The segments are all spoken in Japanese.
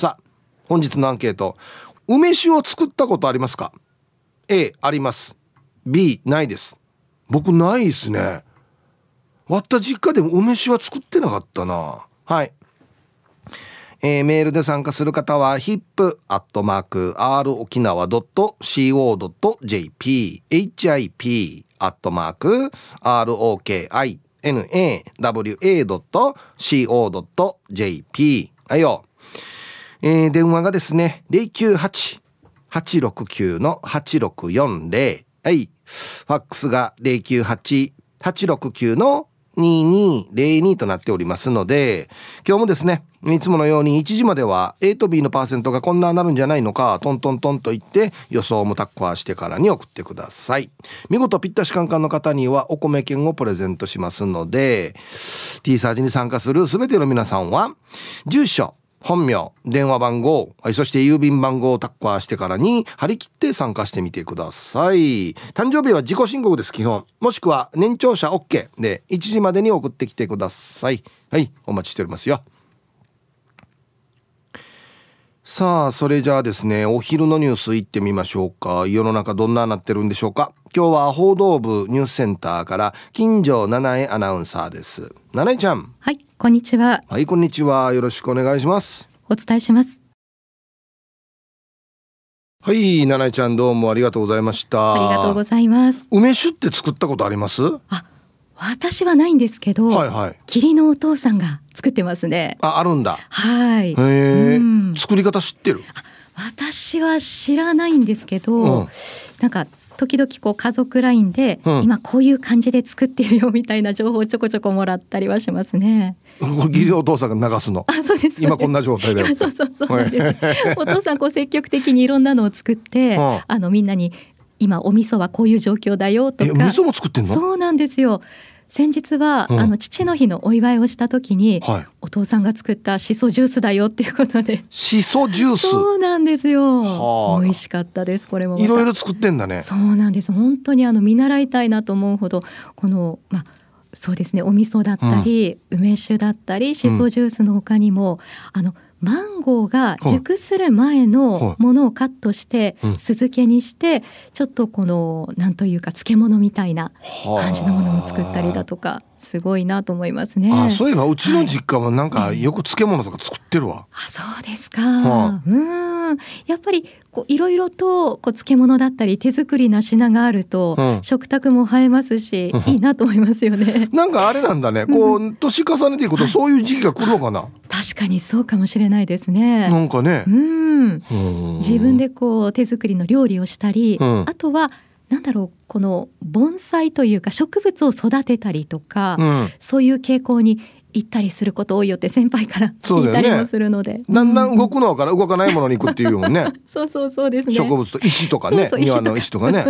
さあ本日のアンケート。梅酒を作ったことありますか？A あります。B ないです。僕ないですね。割った実家でも梅酒は作ってなかったな。はい。えー、メールで参加する方は hip.r 沖縄 .co.jp hip.rokinawa.co.jp はいよ。えー、電話がですね、098-869-8640。はい。ファックスが098-869-2202となっておりますので、今日もですね、いつものように1時までは A と B のパーセントがこんななるんじゃないのか、トントントンと言って予想もタッコアしてからに送ってください。見事ぴったしカンカンの方にはお米券をプレゼントしますので、T サージに参加する全ての皆さんは、住所、本名、電話番号、はい、そして郵便番号をタッカーしてからに張り切って参加してみてください。誕生日は自己申告です、基本。もしくは年長者 OK で1時までに送ってきてください。はい、お待ちしておりますよ。さあ、それじゃあですね、お昼のニュース行ってみましょうか。世の中どんななってるんでしょうか。今日は報道部ニュースセンターから金城七重アナウンサーです。七重ちゃん。はい、こんにちは。はい、こんにちは。よろしくお願いします。お伝えします。はい、七重ちゃんどうもありがとうございました。ありがとうございます。梅酒って作ったことあります？あ、私はないんですけど、はいはい、霧のお父さんが作ってますね。あ、あるんだ。はい。へえ、うん、作り方知ってる？私は知らないんですけど、うん、なんか時々こう家族ラインで、うん、今こういう感じで作ってるよみたいな情報をちょこちょこもらったりはしますね。義理お父さんが流すの。あ、そうです。今こんな状態で。そうそうそうお父さんこう積極的にいろんなのを作って、うん、あのみんなに今お味噌はこういう状況だよとか。味噌も作ってんの？そうなんですよ。先日は、うん、あの父の日のお祝いをした時に、はい、お父さんが作ったしそジュースだよっていうことでしそジュース？そうなんですよ美味しかったですこれもいろいろ作ってんだねそうなんです本当にあの見習いたいなと思うほどこのまあそうですね。お味噌だったり、うん、梅酒だったりしそジュースの他にも、うん、あのマンゴーが熟する前のものをカットして酢漬けにしてちょっとこのなんというか漬物みたいな感じのものを作ったりだとかすごいなと思いますね。あそういえばうちの実家もなんかよく漬物とか作ってるわ。あそうですか。うん。やっぱりこういろいろとこう漬物だったり手作りな品があると、うん、食卓も映えますし、いいなと思いますよね。なんかあれなんだね。こう年重ねていくとそういう時期が来るのかな。確かにそうかもしれないですね。なんかね。うん。自分でこう手作りの料理をしたり、うん、あとはなんだろうこの盆栽というか植物を育てたりとか、うん、そういう傾向に行ったりすること多いよって先輩から聞いたりもするので、ね、だんだん動くのから動かないものに行くっていうもんね。そうそうそうですね。植物と石とかね庭の石とか。ね。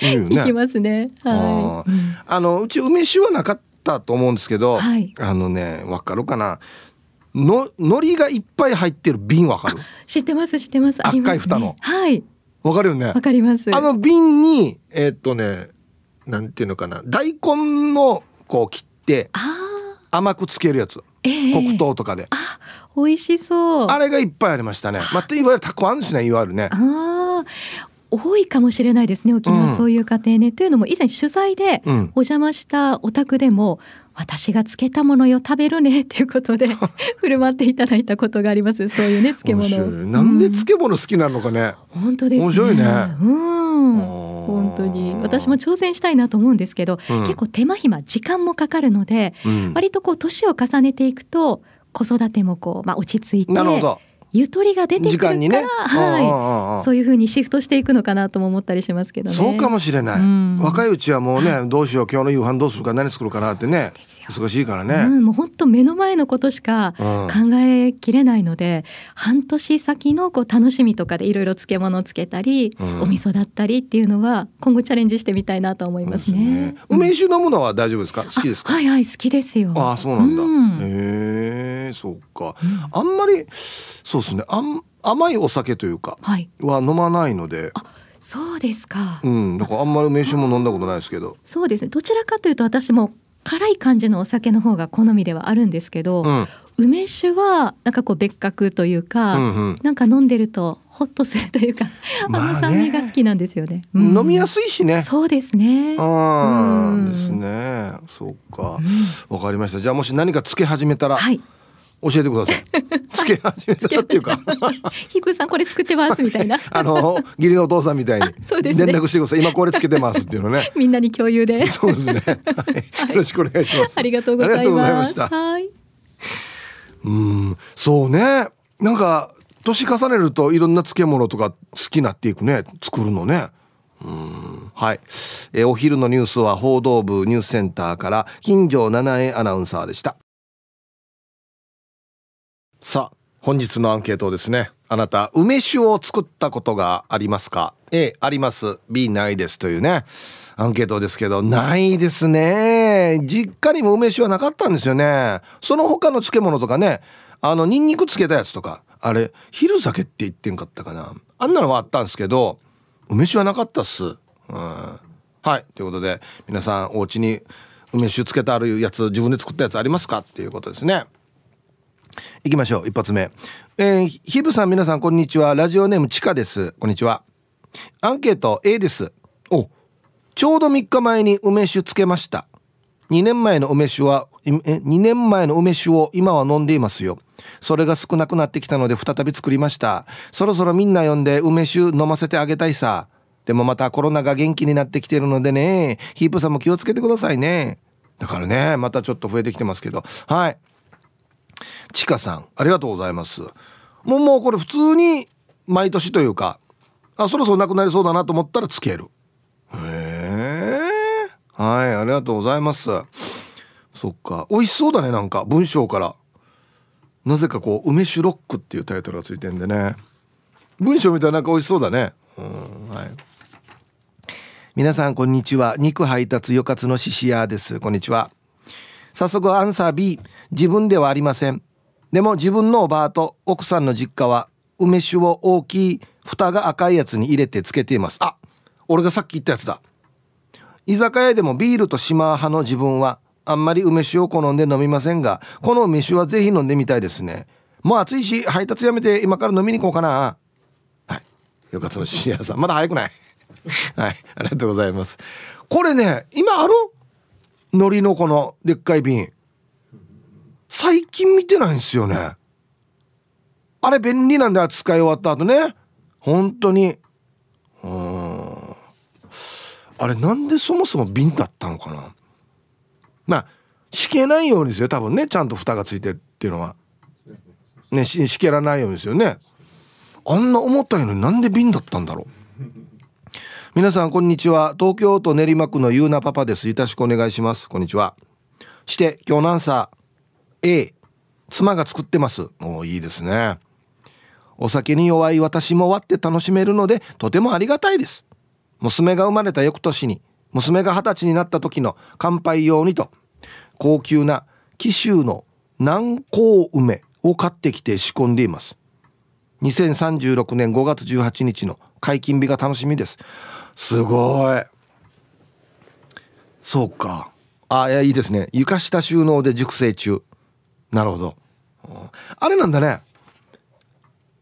いね。行きますね。はい、あのうち梅酒はなかったと思うんですけど、はい、あのねわかるかな？の海苔がいっぱい入ってる瓶わかる？知ってます知ってます。赤い蓋の。はい。わかるよね。わかります。あの瓶にえー、っとねなんていうのかな？大根のこう切って甘くつけるやつ、えー、黒糖とかで。あ美味しそう。あれがいっぱいありましたね。また、いわゆるたこあんですねいわゆるね。あ多いかもしれないですね沖縄、そういう家庭ね、というのも以前取材でお邪魔したお宅でも、私が漬けたものよ食べるねっていうことで 振る舞っていただいたことがあります。そういうね漬物。なんで漬物好きなのかね、うん、本当ですね。面白いね。うん。本当に。私も挑戦したいなと思うんですけど、うん、結構手間暇時間もかかるので、うん、割とこう年を重ねていくと子育てもこう、まあ、落ち着いてなるほどゆとりが出てくるから、ね、はい、そういうふうにシフトしていくのかなとも思ったりしますけどね。そうかもしれない。うん、若いうちはもうね、どうしよう今日の夕飯どうするか何作るかなってね、忙しいからね。うん、もう本当目の前のことしか考えきれないので、半年先のこう楽しみとかでいろいろ漬物つけたり、うん、お味噌だったりっていうのは今後チャレンジしてみたいなと思いますね。すね梅酒飲むのは大丈夫ですか？好きですか？はいはい好きですよ。あそうなんだ。へえそうか。あんまりそうですね。あん甘いお酒というかは飲まないので、はい、そうですか。うん。だからあんまり梅酒も飲んだことないですけど。そうですね。どちらかというと私も辛い感じのお酒の方が好みではあるんですけど、うん、梅酒はなんかこう別格というか、うんうん。なんか飲んでるとホッとするというか、あまあね。の酸味が好きなんですよね。うん。飲みやすいしね。そうですね。あうん。あですね。そうか。わかりました。じゃあもし何かつけ始めたらはい。教えてください。つけ始めたらっていうか。ヒープーさんこれ作ってますみたいな。あの義理のお父さんみたいに。そうですね。連絡してください。今これつけてますっていうのね。みんなに共有で。そうですね、はい、よろしくお願いします。ありがとうございまま。した。すはい。うんそうね。なんか年重ねるといろんな漬物とか好きになっていくね。作るのね。うんはい、えーお昼のニュースは報道部ニュースセンターから金城七重アナウンサーでしたさあ本日のアンケートですねあなた梅酒を作ったことがありますか？A あります。B ないです。というねアンケートですけどないですね。実家にも梅酒はなかったんですよね。その他の漬物とかねあのニンニクつけたやつとかあれ昼酒って言ってんかったかな。あんなのはあったんですけど梅酒はなかったっす、うん、はい。ということで皆さんお家に梅酒つけてあるやつ自分で作ったやつありますか？っていうことですね。行きましょう。一発目。えー、ひぶさん皆さんこんにちは。ラジオネームちかです。こんにちは。アンケート A です。おちょうど3日前に梅酒つけました。2年前の梅酒は2年前の梅酒を今は飲んでいますよ。それが少なくなってきたので再び作りました。そろそろみんな呼んで梅酒飲ませてあげたいさ。でもまたコロナが元気になってきてるのでね。ヒープさんも気をつけてくださいね。だからねまたちょっと増えてきてますけど。はい。ちかさんありがとうございます。もうもうこれ普通に毎年というかあそろそろなくなりそうだなと思ったらつける。へえはいありがとうございます。そっか。美味しそうだねなんか文章から。なぜかこう梅酒ロックっていうタイトルがついてんでね。文章みたいなんか美味しそうだね。うんはい。皆さんこんにちは。肉配達よかつのししやです。こんにちは。早速アンサー B 自分ではありません。でも自分のおばあと奥さんの実家は梅酒を大きい蓋が赤いやつに入れてつけています。あ俺がさっき言ったやつだ。居酒屋でもビールと島派の自分はあんまり梅酒を好んで飲みませんがこの梅酒はぜひ飲んでみたいですね。もう暑いし配達やめて今から飲みに行こうかな。はい。よかつのししやさん。まだ早くない？はい。ありがとうございます。これね今ある？海苔のこのでっかい瓶。最近見てないんですよね。あれ便利なんだよ使い終わった後ね。本当に。うん。あれなんでそもそも瓶だったのかな。まあしけないようにですよ。多分ね。ちゃんと蓋がついてるっていうのは。ねししけらないようにですよね。あんな思ったようになんで瓶だったんだろう。皆さんこんにちは。東京都練馬区のゆうなパパです。よろしくお願いします。こんにちは。して今日のアンサー。A 妻が作ってます。おーいいですね。お酒に弱い私も割って楽しめるのでとてもありがたいです。娘が生まれた翌年に娘が二十歳になった時の乾杯用にと高級な紀州の南高梅を買ってきて仕込んでいます。2036年5月18日の解禁日が楽しみです。すごい。そうか。あいやいいですね。床下収納で熟成中。なるほど。うんあれなんだね。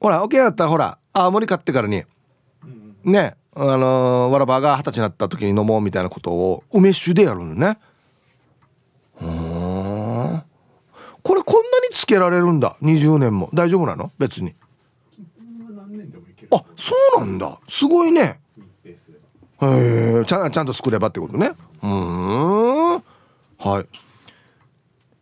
ほら OK だったらほら青森買ってからにねあのーわらばが二十歳になった時に飲もうみたいなことを梅酒でやるのね。うー。んこれこんなにつけられるんだ。20年も。大丈夫なの？別に。あそうなんだ。すごいね。へえちゃんちゃんと作ればってことね。うーん。はい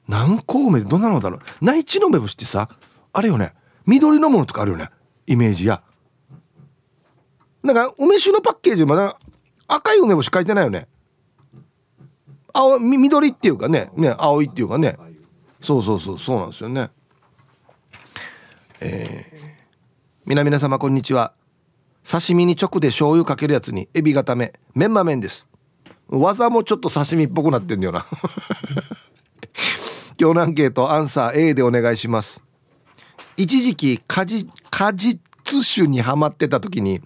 南高梅ってどんなのだろう。内地の梅干しってさあれよね。緑のものとかあるよね。イメージや。なんか梅酒のパッケージまだ赤い梅干し書いてないよね。青緑っていうかね。ね青いっていうかね。そうそうそうそうなんですよね。えー、皆皆様こんにちは。刺身に直で醤油かけるやつにエビ固め。メンマ麺です。技もちょっと刺身っぽくなってんだよな。今日のアンケートアンサー A でお願いします。一時期果実果実酒にはまってた時に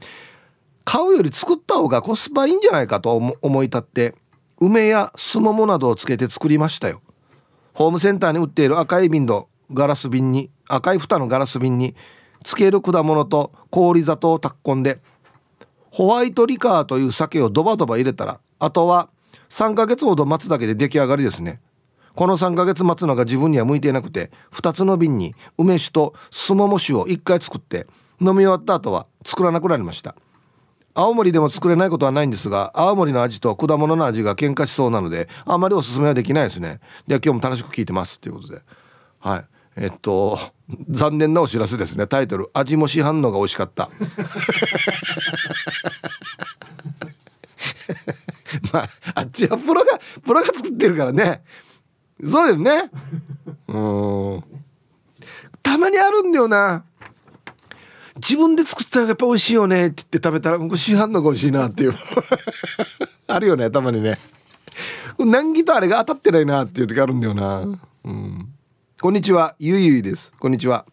買うより作った方がコスパいいんじゃないかと思い立って梅やすももなどをつけて作りましたよ。ホームセンターに売っている赤い瓶のガラス瓶に赤い蓋のガラス瓶につける果物と氷砂糖を炊き込んでホワイトリカーという酒をドバドバ入れたらあとは3ヶ月ほど待つだけで出来上がりですね。この3ヶ月待つのが自分には向いていなくて2つの瓶に梅酒とすもも酒を1回作って飲み終わった後は作らなくなりました。青森でも作れないことはないんですが青森の味と果物の味が喧嘩しそうなのであまりおすすめはできないですね。では今日も楽しく聞いてますということで。はい。えっと残念なお知らせですね。タイトル「味も市販のが美味しかった」まああっちはプロがプロが作ってるからね。そうだよね。うん。たまにあるんだよな。自分で作ったらやっぱ美味しいよねって言って食べたら僕市販のが美味しいなっていう。あるよねたまにね。難儀とあれが当たってないなっていう時あるんだよな。うん。こんにちはゆいゆいです。こんにちは。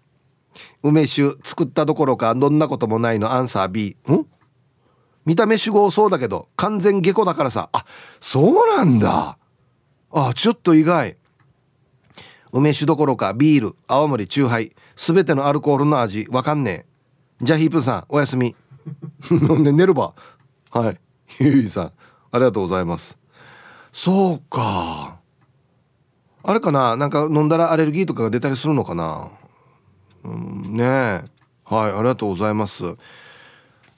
梅酒作ったどころかどんなこともないのアンサー B ん？見た目主語そうだけど完全下戸だからさ。あそうなんだ。あちょっと意外。梅酒どころかビール青森チューハイ全てのアルコールの味わかんねえ。じゃあヒープさんおやすみ。飲んで寝るば。はい。ゆいさんありがとうございます。そうか。あれかななんか飲んだらアレルギーとかが出たりするのかな。うんねえ。はいありがとうございます。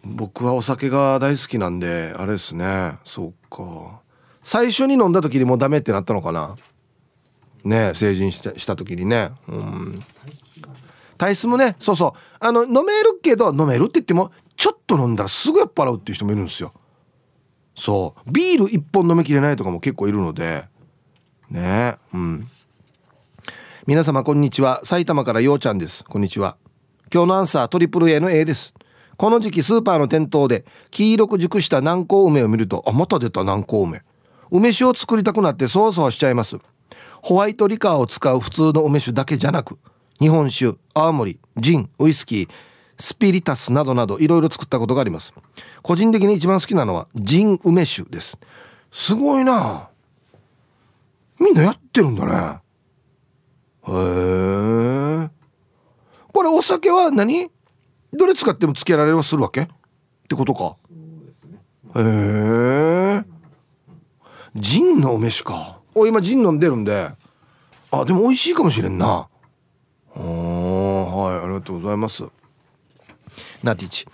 僕はお酒が大好きなんであれですね。そうか。最初に飲んだ時にもうダメってなったのかな？ね成人したした時にね。うん。体質もねそうそう。あの飲めるけど飲めるって言ってもちょっと飲んだらすぐ酔っ払うっていう人もいるんですよ。そう。ビール1本飲みきれないとかも結構いるので。ねうん。皆様こんにちは。埼玉からようちゃんです。こんにちは。今日のアンサートリプル A の A です。この時期スーパーの店頭で黄色く熟した南高梅を見るとあまた出た南高梅。梅酒を作りたくなってそわそわしちゃいます。ホワイトリカーを使う普通の梅酒だけじゃなく日本酒青森ジンウイスキースピリタスなどなどいろいろ作ったことがあります。個人的に一番好きなのはジン梅酒です。すごいな。みんなやってるんだね。へえこれお酒は何？どれ使ってもつけられはするわけ？ってことか。へえジンの梅酒か。俺今ジン飲んでるんで。あでも美味しいかもしれんな。はいありがとうございます。ナティチ。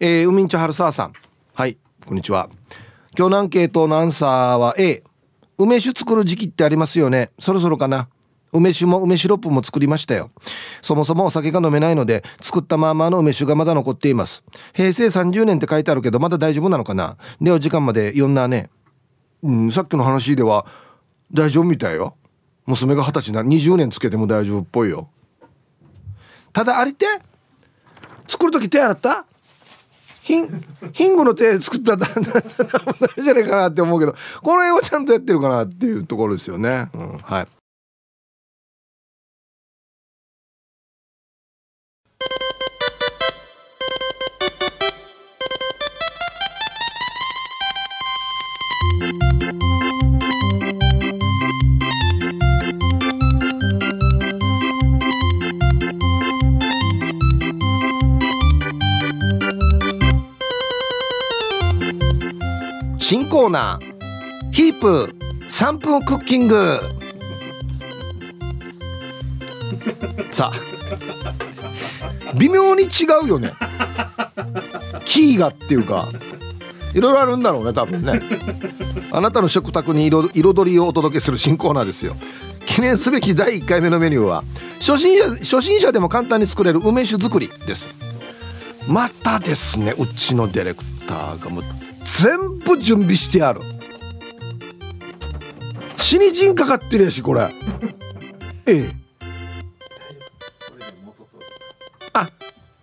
えー、ウミンチャハルサーさん。はいこんにちは。今日のアンケートのアンサーは A 梅酒作る時期ってありますよね。そろそろかな。梅酒も梅シロップも作りましたよ。そもそもお酒が飲めないので作ったままの梅酒がまだ残っています。平成30年って書いてあるけどまだ大丈夫なのかな。では時間まで読んだねうんさっきの話では大丈夫みたいよ。娘が二十歳な20年つけても大丈夫っぽいよ。ただありて作る時手洗った？ヒンヒングの手作ったら じゃないかなって思うけどこの辺はちゃんとやってるかなっていうところですよね、うん、はい。新コーナー。ヒープ3分クッキング。さあ。微妙に違うよね。キーがっていうか。いろいろあるんだろうね多分ね。あなたの食卓に彩りをお届けする新コーナーですよ。記念すべき第1回目のメニューは初心者初心者でも簡単に作れる梅酒作りです。またですねうちのディレクターがもう全部準備してある。死に人かかってるやしこれ。ええ。あ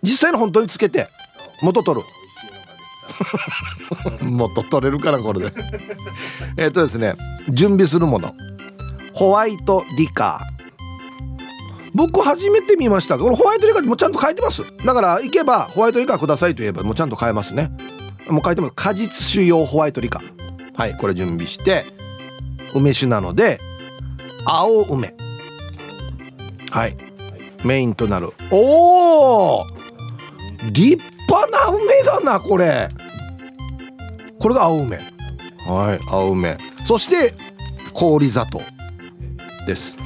実際の本当につけて。元取る。元取れるかなこれで。えっとですね準備するもの。ホワイトリカ。ー僕初めて見ました。このホワイトリカーもちゃんと書いてます。だから行けばホワイトリカーくださいと言えばもうちゃんと買えますね。もう書いてます果実酒用ホワイトリカはいこれ準備して梅酒なので青梅はいメインとなるおお立派な梅だなこれこれが青梅はい青梅そして氷砂糖です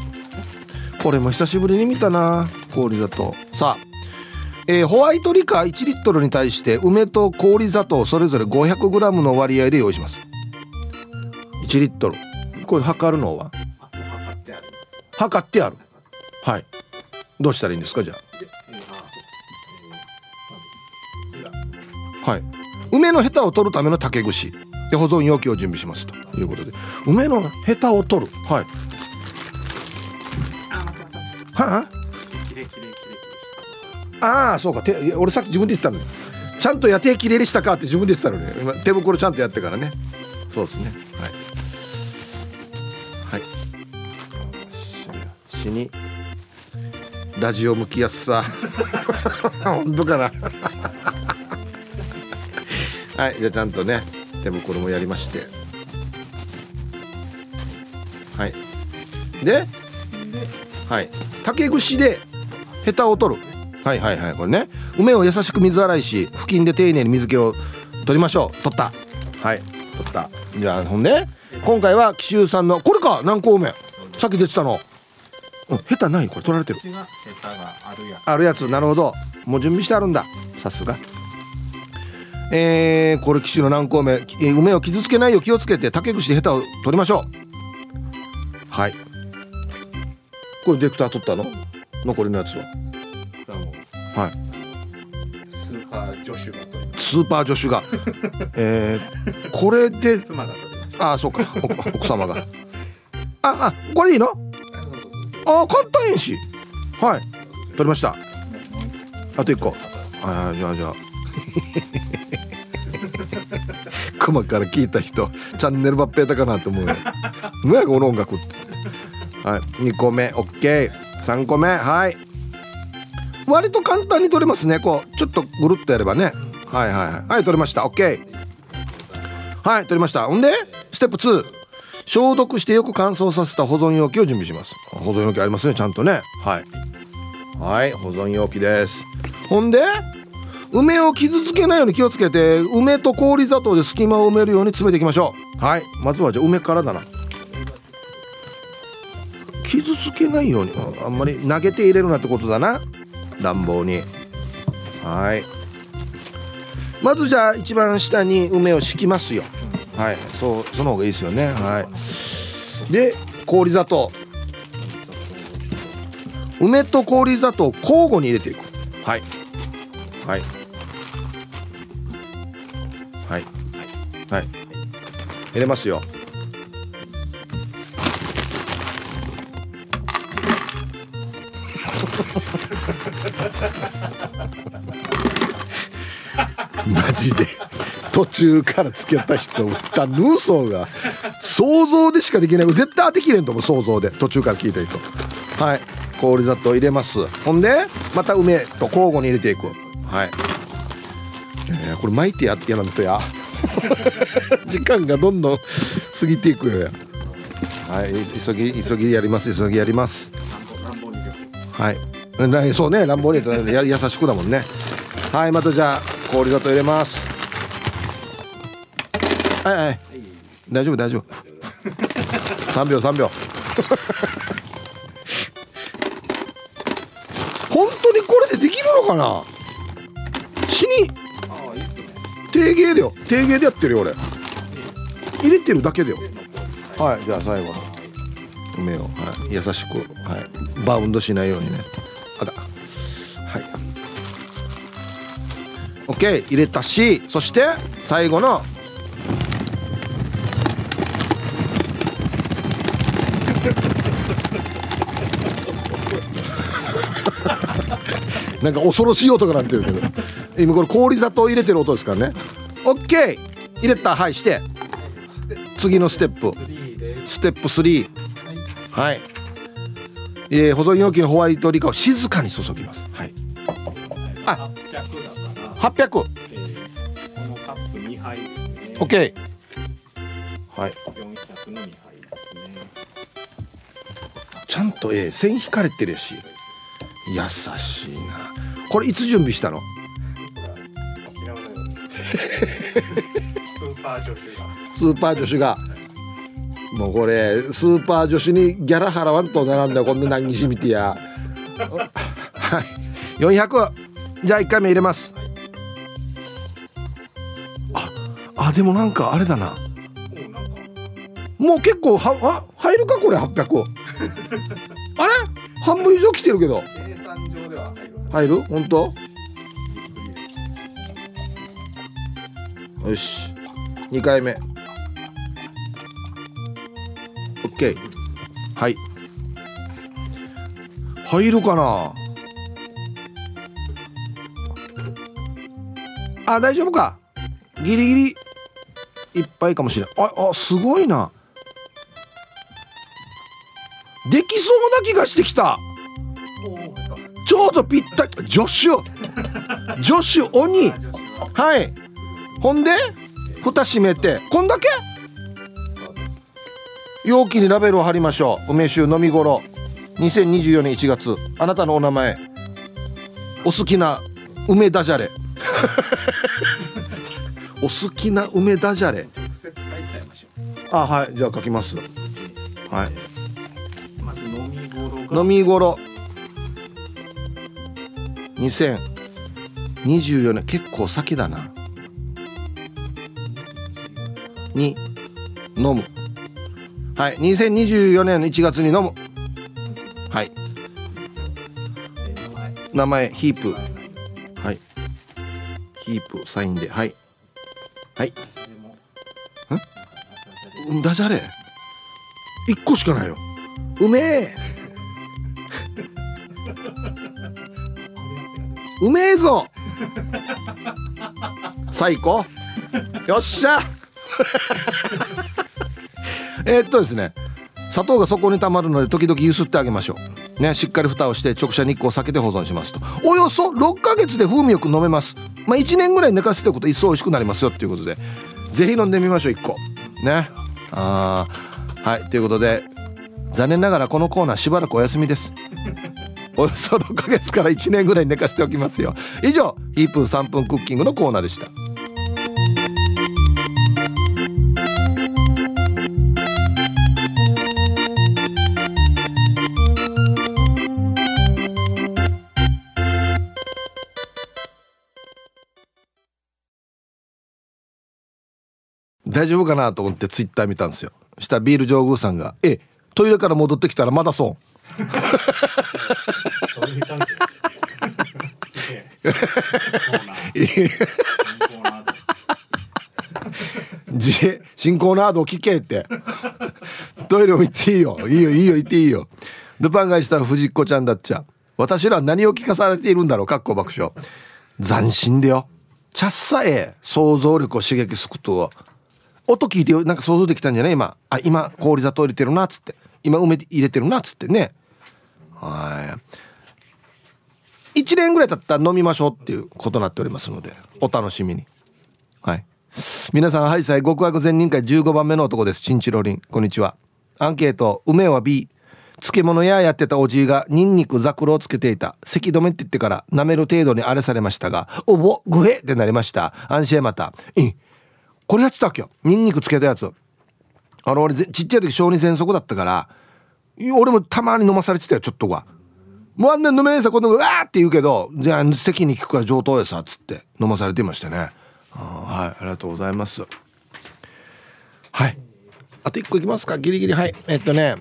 これも久しぶりに見たな氷砂糖さあえー、ホワイトリカー1リットルに対して梅と氷砂糖それぞれ 500g の割合で用意します。1リットル。これ測るのは？測ってあるはい。どうしたらいいんですかじゃあ？はい。梅のヘタを取るための竹串。で保存容器を準備しますと。いうことで。梅のヘタを取る。はい。はあ？ああそうか。手俺さっき自分で言ってたのにちゃんとや手きれいにしたかって自分で言ってたのね。手袋ちゃんとやってからね。そうですね。はい。はい。死にラジオ向きやすさ。本当かな。はい。じゃあちゃんとね手袋もやりまして。はい。ではい。竹串でヘタを取る。はいはいはいこれね。梅を優しく水洗いし布巾で丁寧に水気を取りましょう。取った。はい取った。じゃあほんで今回は紀州産のこれか南高梅。さっき出てたの。うんヘタないこれ取られてる。あるやつ。なるほど。もう準備してあるんだ。さすが。えー、これ紀州の南高梅、えー、梅を傷つけないよう気をつけて竹串でヘタを取りましょう。はい。これディレクター取ったの？残りのやつははい。スーパー助手がスーパー助手がえー、これで妻が取りましたああそうか。お奥様が。ああこれでいいの？ああ簡単やし。はい。取りました。あと一個。ああじゃあじゃあ。クマ から聞いた人チャンネル抜兵だかなと思うよ。何やこの音楽って。はい。2個目。OK3 個目。はい割と簡単に取れますね。こうちょっとぐるっとやればね。はいはいはい。取れました。OK はい取りました。ほんでステップ2消毒してよく乾燥させた保存容器を準備します。保存容器ありますねちゃんとね。はい。はい保存容器です。ほんで梅を傷つけないように気をつけて梅と氷砂糖で隙間を埋めるように詰めていきましょう。はい。まずはじゃあ梅からだな。傷つけないように。ああんまり投げて入れるなってことだな。乱暴に。はい。まずじゃあ一番下に梅を敷きますよ。はい。そうその方がいいですよね。はい。で氷砂糖。梅と氷砂糖を交互に入れていく。はい。はい。はい。はい。入れますよマジで。途中から付き合った人だヌーソーが想像でしかできない。絶対当てきれんと思う想像で。途中から聞いた人。はい。氷砂糖入れます。ほんでまた梅と交互に入れていく。はい。えーこれ巻いてやってやらんとや。時間がどんどん過ぎていくよ。やはい。急ぎ急ぎやります。急ぎやります。はい。そうね。乱暴に言うとや優しくだもんね。はい。またじゃあ氷砂糖入れます。はいはい。大丈夫大丈夫。3秒3秒。本当にこれでできるのかな？死に。ああいいっすね定芸だよ。定芸でやってるよ俺。入れてるだけだよ。はいじゃあ最後の。梅を、はい、優しく、はい、バウンドしないようにね。OK 入れたしそして最後の なんか恐ろしい音が鳴ってるけど。今これ氷砂糖入れてる音ですからね。OK 入れた。はいして。次のステップ。ステップ3はい、えー保存容器のホワイトリカを静かに注ぎます。はい。あ800だから、800OK えーこのカップ2杯ですね。はい。400の2杯。ですねちゃんとえー線引かれてるし。優しいな。これいつ準備したの？スーパー女子が。スーパー女子が。もうこれスーパー女子にギャラ払わんと並んだよこんな何しみてや。はい。400じゃあ1回目入れますああでもなんかあれだな。もう結構はあ入るかこれ800 あれ？半分以上来てるけど。計算上では入る。入る？本当？よし。2回目。OK はい。入るかな？あ大丈夫か？ギリギリいっぱいかもしれないああすごいな。できそうな気がしてきた。ちょうどぴったり助手。助手鬼。はい。ほんで蓋閉めてこんだけ？容器にラベルを貼りましょう。梅酒飲み頃。2024年1月あなたのお名前。お好きな梅ダジャレ。お好きな梅ダジャレ。あはい。じゃあ書きます。はい。うまず飲み頃が。飲み頃。2024年。結構先だな。に。飲む。はい。2024年の1月に飲む。はい。名前ヒープ。はい。ヒープサインで。はいはい。うんダジャレ？1個しかないよ。うめえ。うめえぞ。最高。よっしゃ。えーっとですね砂糖が底に溜まるので時々ゆすってあげましょうねしっかり蓋をして直射日光を避けて保存しますと。およそ6ヶ月で風味よく飲めます。まあ1年ぐらい寝かせておくと一層美味しくなりますよっていうことで。ぜひ飲んでみましょう1個。ね。あはいということで残念ながらこのコーナーしばらくお休みです。およそ6ヶ月から1年ぐらい寝かせておきますよ。以上ヒープー3分クッキングのコーナーでした。大丈夫かなと思ってツイッター見たんですよ。したらビール上宮さんが「えトイレから戻ってきたらまだ損」そう自衛進行など聞けって。トイレも行っていいよ。いいよいいよ行っていいよ。ルパンがした藤子ちゃんだっちゃ。私らは何を聞かされているんだろうかっこ爆笑。斬新でよ。ちゃっさえ想像力を刺激すること音聞いてなんか想像できたんじゃない？今。あ今氷砂糖入れてるなっつって。今梅入れてるなっつってね。はい。1年ぐらい経ったら飲みましょうっていうことになっておりますので。お楽しみに。はい。皆さんはいさい極悪善人会15番目の男です。チンチロリン。こんにちは。アンケート。梅は B 漬物屋やってたおじいがニンニクザクロをつけていた。咳止めって言ってから舐める程度にあれされましたがおぼグヘってなりました。安心また。いこれやってたっけ？よニンニクつけたやつ。あの俺ちっちゃい時小児喘息だったから俺もたまに飲まされてたよちょっとは。もうあんな飲めないさこんなうわーって言うけどじゃあ席に聞くから上等やさっつって飲まされてましたね。はいありがとうございます。はい。あと一個いきますかギリギリはい。えっとね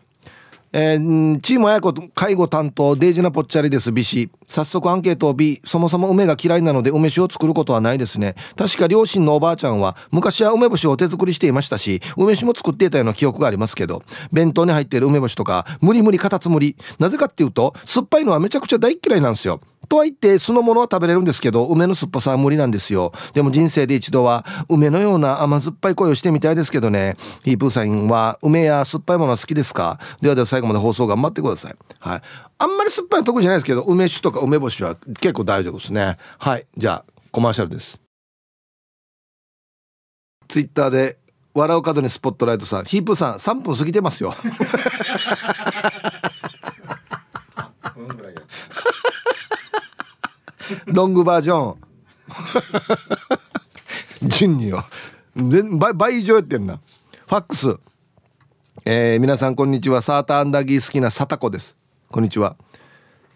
えー、チームあや子介護担当デイジナポッチャリです B 氏早速アンケートを B そもそも梅が嫌いなので梅酒を作ることはないですね。確か両親のおばあちゃんは昔は梅干しを手作りしていましたし梅酒も作っていたような記憶がありますけど。弁当に入っている梅干しとか無理無理カタツムリ。なぜかっていうと酸っぱいのはめちゃくちゃ大嫌いなんですよ。とは言って酢の物は食べれるんですけど梅の酸っぱさは無理なんですよ。でも人生で一度は梅のような甘酸っぱい恋をしてみたいですけどね。ヒープーさんは梅や酸っぱいものは好きですか？ではでは最後まで放送頑張ってください。はい。あんまり酸っぱいの得意じゃないですけど梅酒とか梅干しは結構大丈夫ですね。はい。じゃあコマーシャルです。ツイッターで笑う角にスポットライトさん。ヒープーさん3分過ぎてますよ うんぐらいやロングバージョン。順によ倍倍以上やってんな。ファックス。えー、皆さんこんにちは。サーターアンダギー好きなサタコです。こんにちは。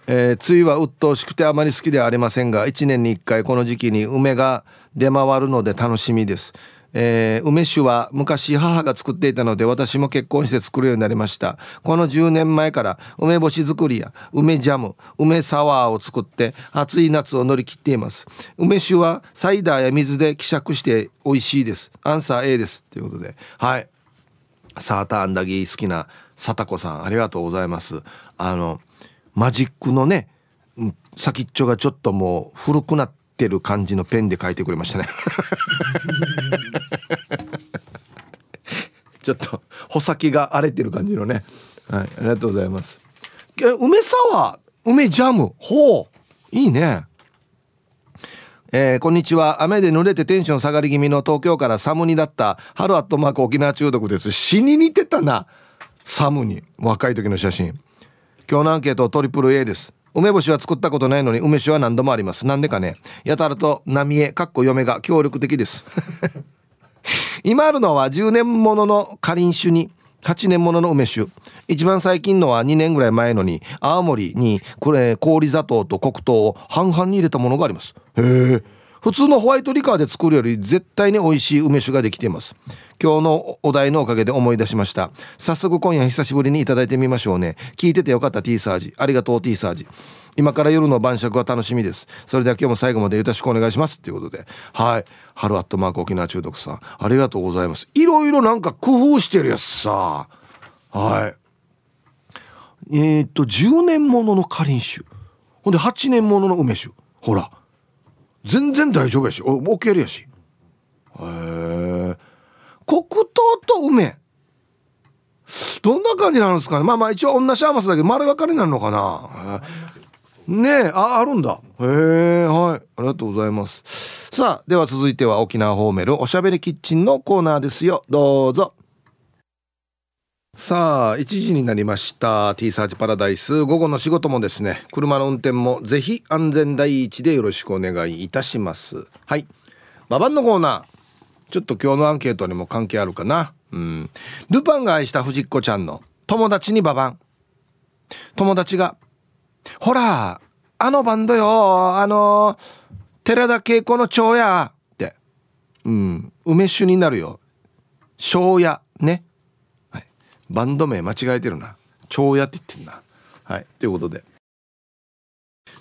えー、梅雨は鬱陶しくてあまり好きではありませんが1年に1回この時期に梅が出回るので楽しみです。えー、梅酒は昔母が作っていたので私も結婚して作るようになりました。この10年前から梅干し作りや梅ジャム梅サワーを作って暑い夏を乗り切っています。梅酒はサイダーや水で希釈して美味しいです。アンサー A です。ということで。はい。サーターアンダギー好きなサタコさんありがとうございます。あのマジックのね先っちょがちょっともう古くなってる感じのペンで書いてくれましたね。ちょっと穂先が荒れてる感じのね。はいありがとうございます。梅サワー梅ジャム。ほう。いいね。えー、こんにちは。雨で濡れてテンション下がり気味の東京からサムにだった。春アットマーク沖縄中毒です。死に似てたな。サムに若い時の写真。今日のアンケートトリプル A です。梅干しは作ったことないのに梅酒は何度もあります。なんでかね。やたらと浪江かっこ嫁が協力的です。今あるのは10年もののかりん酒に8年ものの梅酒。一番最近のは2年ぐらい前のに青森にこれ氷砂糖と黒糖を半々に入れたものがあります。へえ。普通のホワイトリカーで作るより絶対に美味しい梅酒ができています。今日のお題のおかげで思い出しました。早速今夜久しぶりにいただいてみましょうね。聞いててよかった T サージ。ありがとう T サージ。今から夜の晩酌は楽しみです。それでは今日も最後までよろしくお願いします。ということで。はい。春アットマーク沖縄中毒さん。ありがとうございます。いろいろなんか工夫してるやつさ。はい。えー、っと10年もののかりん酒。ほんで8年ものの梅酒。ほら。全然大丈夫やし。お OK やし。へえ黒糖と梅。どんな感じなんですかね。まあまあ一応同じ甘さだけど丸分かりになるのかな。ねえああるんだ。へえはい。ありがとうございます。さあでは続いては沖縄ホーメルおしゃべりキッチンのコーナーですよ。どうぞ。さあ1時になりました。T サーチパラダイス。午後の仕事もですね車の運転もぜひ安全第一でよろしくお願いいたします。はい。ババンのコーナー。ちょっと今日のアンケートにも関係あるかな。うん。ルパンが愛した藤子ちゃんの友達にババン友達が「ほらあのバンドよ。あの寺田恵子の蝶や」って。うん。梅酒になるよ。庄屋。ね。バンド名間違えてるな。蝶屋って言ってんな。はい。ということで。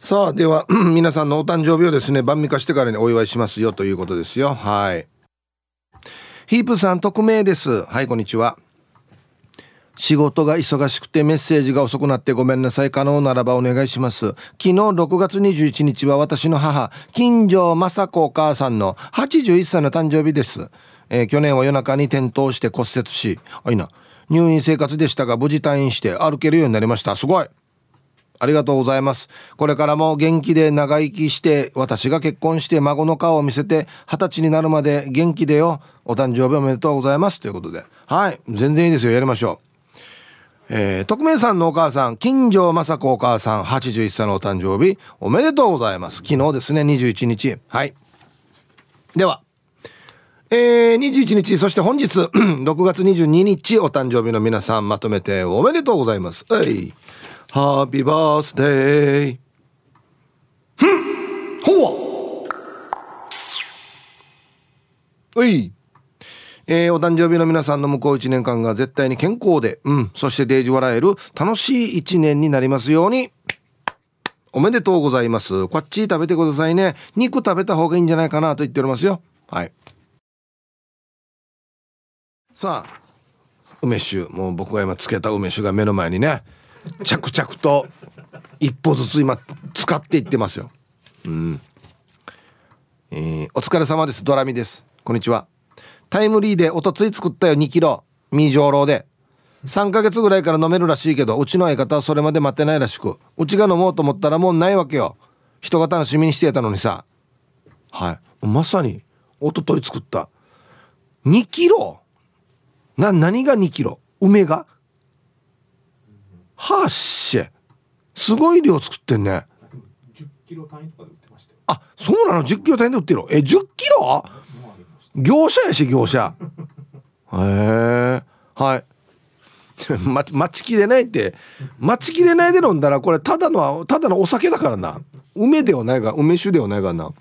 さあ、では、皆さんのお誕生日をですね、晩味化してからにお祝いしますよということですよ。はい。ヒープさん、匿名です。はい、こんにちは。仕事が忙しくてメッセージが遅くなってごめんなさい。可能ならばお願いします。昨日6月21日は私の母、金城雅子お母さんの81歳の誕生日です。えー、去年は夜中に転倒して骨折し、あ、いいな。入院生活でしたが無事退院して歩けるようになりました。すごい。ありがとうございます。これからも元気で長生きして私が結婚して孫の顔を見せて二十歳になるまで元気でよ。お誕生日おめでとうございます。ということで。はい。全然いいですよ。やりましょう。えー、匿名さんのお母さん金城雅子お母さん81歳のお誕生日おめでとうございます。昨日ですね21日。はい。では。えー、21日、そして本日、6月22日、お誕生日の皆さん、まとめておめでとうございます。はい。ハッピーバースデー。ふんほわおい。えー、お誕生日の皆さんの向こう1年間が絶対に健康で、うん、そしてデージ笑える楽しい1年になりますように。おめでとうございます。こっち食べてくださいね。肉食べた方がいいんじゃないかなと言っておりますよ。はい。さあ梅酒。もう僕が今つけた梅酒が目の前にね着々と一歩ずつ今使っていってますよ。うん。えー、お疲れ様です。ドラミです。こんにちは。タイムリーでおとつい作ったよ。2キロ。未上ロで。3ヶ月ぐらいから飲めるらしいけどうちの相方はそれまで待ってないらしくうちが飲もうと思ったらもうないわけよ。人が楽しみにしてたのにさ。はい。まさにおととい作った。2キロ？な何が2キロ？梅が？はっしすごい量作ってんね。10キロ単位とかで売ってましたそうなの？10キロ単位で売ってるえ10キロ？業者やし業者。へえ。はい。ま待ちきれないって。待ちきれないで飲んだらこれただのただのお酒だからな。梅ではないが梅酒ではないがな。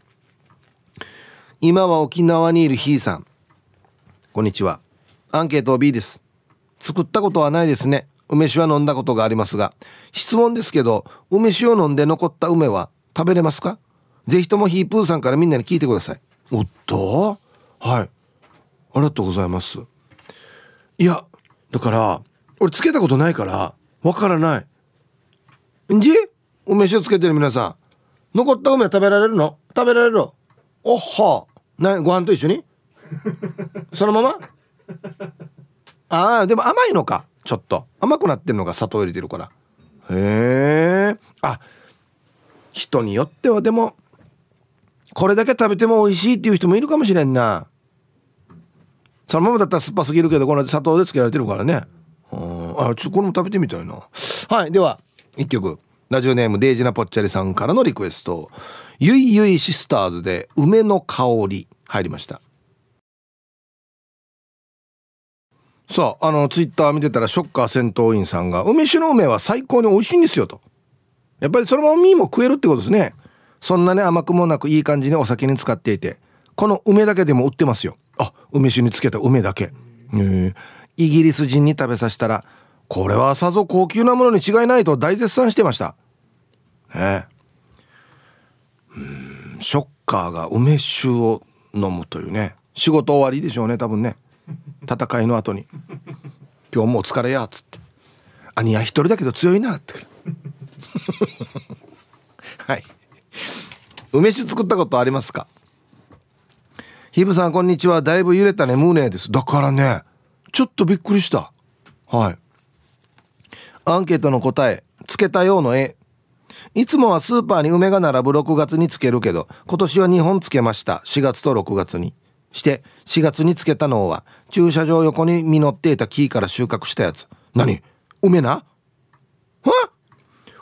今は沖縄にいるひーさん。こんにちはアンケート B です。作ったことはないですね。梅酒は飲んだことがありますが。質問ですけど梅酒を飲んで残った梅は食べれますか？ぜひともヒープーさんからみんなに聞いてください。おっと？はい。ありがとうございます。いやだから俺つけたことないからわからない。んじ？梅酒をつけてる皆さん。残った梅は食べられるの？食べられるおっはなご飯と一緒に？そのまま？ああでも甘いのかちょっと。甘くなってるのが砂糖入れてるから。へえあ人によってはでもこれだけ食べても美味しいっていう人もいるかもしれんな。そのままだったら酸っぱすぎるけどこの砂糖でつけられてるからね。あちょっとこれも食べてみたいな。はいでは一曲。ラジオネームデイジナポッチャリさんからのリクエスト。ゆいゆいシスターズで梅の香り。入りました。さああのツイッター見てたらショッカー戦闘員さんが梅酒の梅は最高に美味しいんですよと。やっぱりそのまま実も食えるってことですね。そんなね甘くもなくいい感じにお酒に使っていて。この梅だけでも売ってますよ。あ梅酒につけた梅だけ。ねイギリス人に食べさせたらこれはさぞ高級なものに違いないと大絶賛してました。ね。うんショッカーが梅酒を飲むというね。仕事終わりでしょうね多分ね。戦いの後に「今日もお疲れや」っつって「兄や一人だけど強いな」って。はい。梅酒作ったことありますか？ヒブさんこんにちは。だいぶ揺れたねムーネーです。だからねちょっとびっくりした。はい。アンケートの答えつけたようの絵。いつもはスーパーに梅が並ぶ6月につけるけど今年は2本つけました。4月と6月に。して4月につけたのは駐車場横に実っていた木から収穫したやつ。何？梅なは？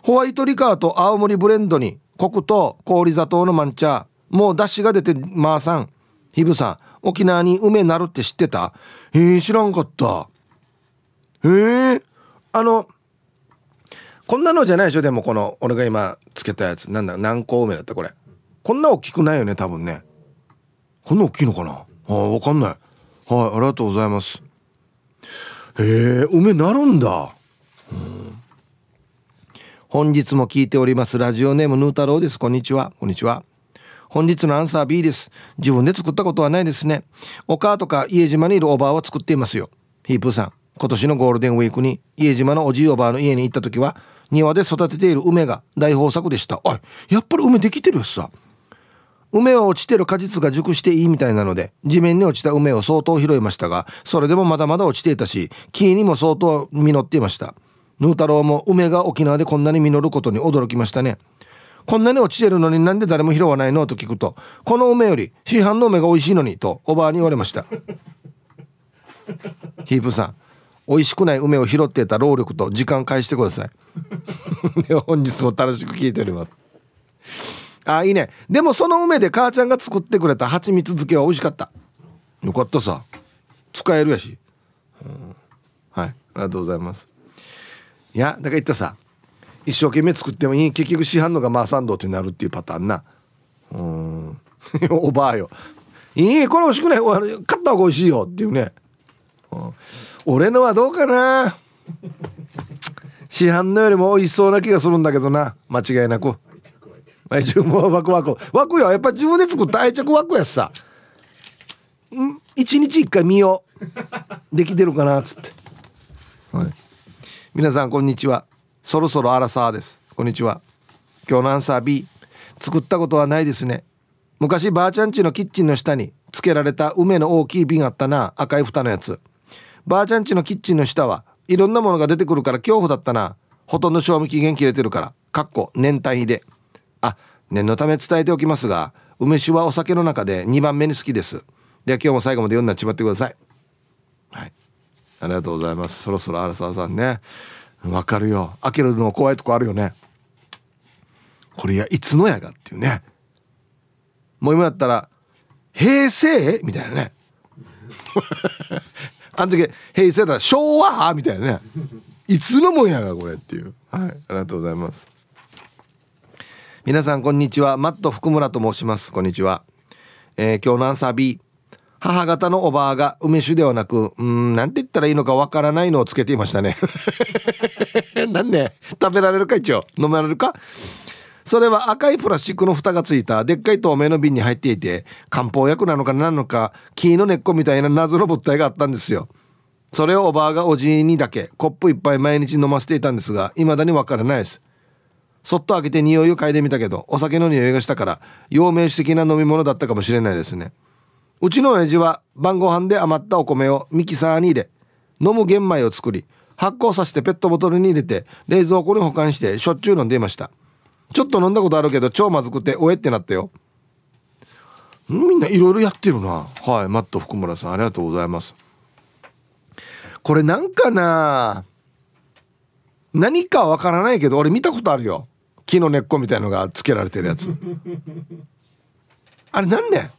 ホワイトリカーと青森ブレンドにコクと氷砂糖の抹茶。もう出汁が出てまーさん。ヒブさん沖縄に梅なるって知ってた？へえ知らんかった。へえあのこんなのじゃないでしょ？でもこの俺が今つけたやつ。なんだ？南高梅だったこれ。こんな大きくないよね多分ね。こんな大きいのかな？あわかんない。はいありがとうございます。へえ梅なるんだ、本日も聞いております。ラジオネームヌー太郎です。こんにちは。こんにちは。本日のアンサー B です。自分で作ったことはないですね。お母とか家島にいるおばあは作っていますよ。ヒープーさん今年のゴールデンウィークに家島のおじいおばあの家に行った時は庭で育てている梅が大豊作でした。おいやっぱり梅できてるよさ。梅は落ちてる果実が熟していいみたいなので地面に落ちた梅を相当拾いましたがそれでもまだまだ落ちていたし木にも相当実っていました。ヌー太郎も梅が沖縄でこんなに実ることに驚きましたね。こんなに落ちてるのになんで誰も拾わないのと聞くとこの梅より市販の梅が美味しいのにとおばあに言われました。ヒープさん美味しくない梅を拾っていた労力と時間返してください。では本日も楽しく聞いております。あいいね。でもその梅で母ちゃんが作ってくれた蜂蜜漬けは美味しかった。よかったさ。使えるやし、うん、はい。ありがとうございます。いやだから言ったさ。一生懸命作ってもいい。結局市販のがマーサンドってなるっていうパターンな。うん。おばあよ。いいこれ美味しくない。買った方が美味しいよっていうね、うん、俺のはどうかな。市販のよりも美味しそうな気がするんだけどな。間違いなく愛着もワクワク。ワクよ。やっぱ自分で作った愛着ワクやさ。一日一回見よう。できてるかなっつって、はい、皆さんこんにちは。そろそろアラサーです。こんにちは。今日のアンサー B 作ったことはないですね。昔ばあちゃん家のキッチンの下につけられた梅の大きい瓶あったな。赤い蓋のやつ。ばあちゃん家のキッチンの下はいろんなものが出てくるから恐怖だったな。ほとんど賞味期限切れてるから。かっこ年単位で。あ念のため伝えておきますが梅酒はお酒の中で2番目に好きです。では今日も最後まで読んだちまってください。はい。ありがとうございます。そろそろ荒沢さんね。わかるよ。開けるの怖いとこあるよね。これやいつのやがっていうね。もう今やったら平成みたいなね。あの時平成だったら昭和みたいなね。いつのもんやがこれっていう。はい。ありがとうございます。皆さんこんにちは。マット福村と申します。こんにちは、えー今日のアンサー B 母方のおばあが梅酒ではなくうんなんて言ったらいいのかわからないのをつけていましたね。なんで食べられるか一応？飲められるか？それは赤いプラスチックの蓋がついたでっかい透明の瓶に入っていて漢方薬なのか何なのか木の根っこみたいな謎の物体があったんですよ。それをおばあがおじいにだけコップ一杯毎日飲ませていたんですが未だにわからないです。そっと開けて匂いを嗅いでみたけどお酒の匂いがしたから陽明酒的な飲み物だったかもしれないですね。うちの親父は晩ご飯で余ったお米をミキサーに入れ飲む玄米を作り発酵させてペットボトルに入れて冷蔵庫に保管してしょっちゅう飲んでいました。ちょっと飲んだことあるけど超まずくておえってなったよ。んみんないろいろやってるな。はいマット福村さんありがとうございます。これなんかな何かわからないけど俺見たことあるよ。木の根っこみたいのがつけられてるやつ。あれ何ね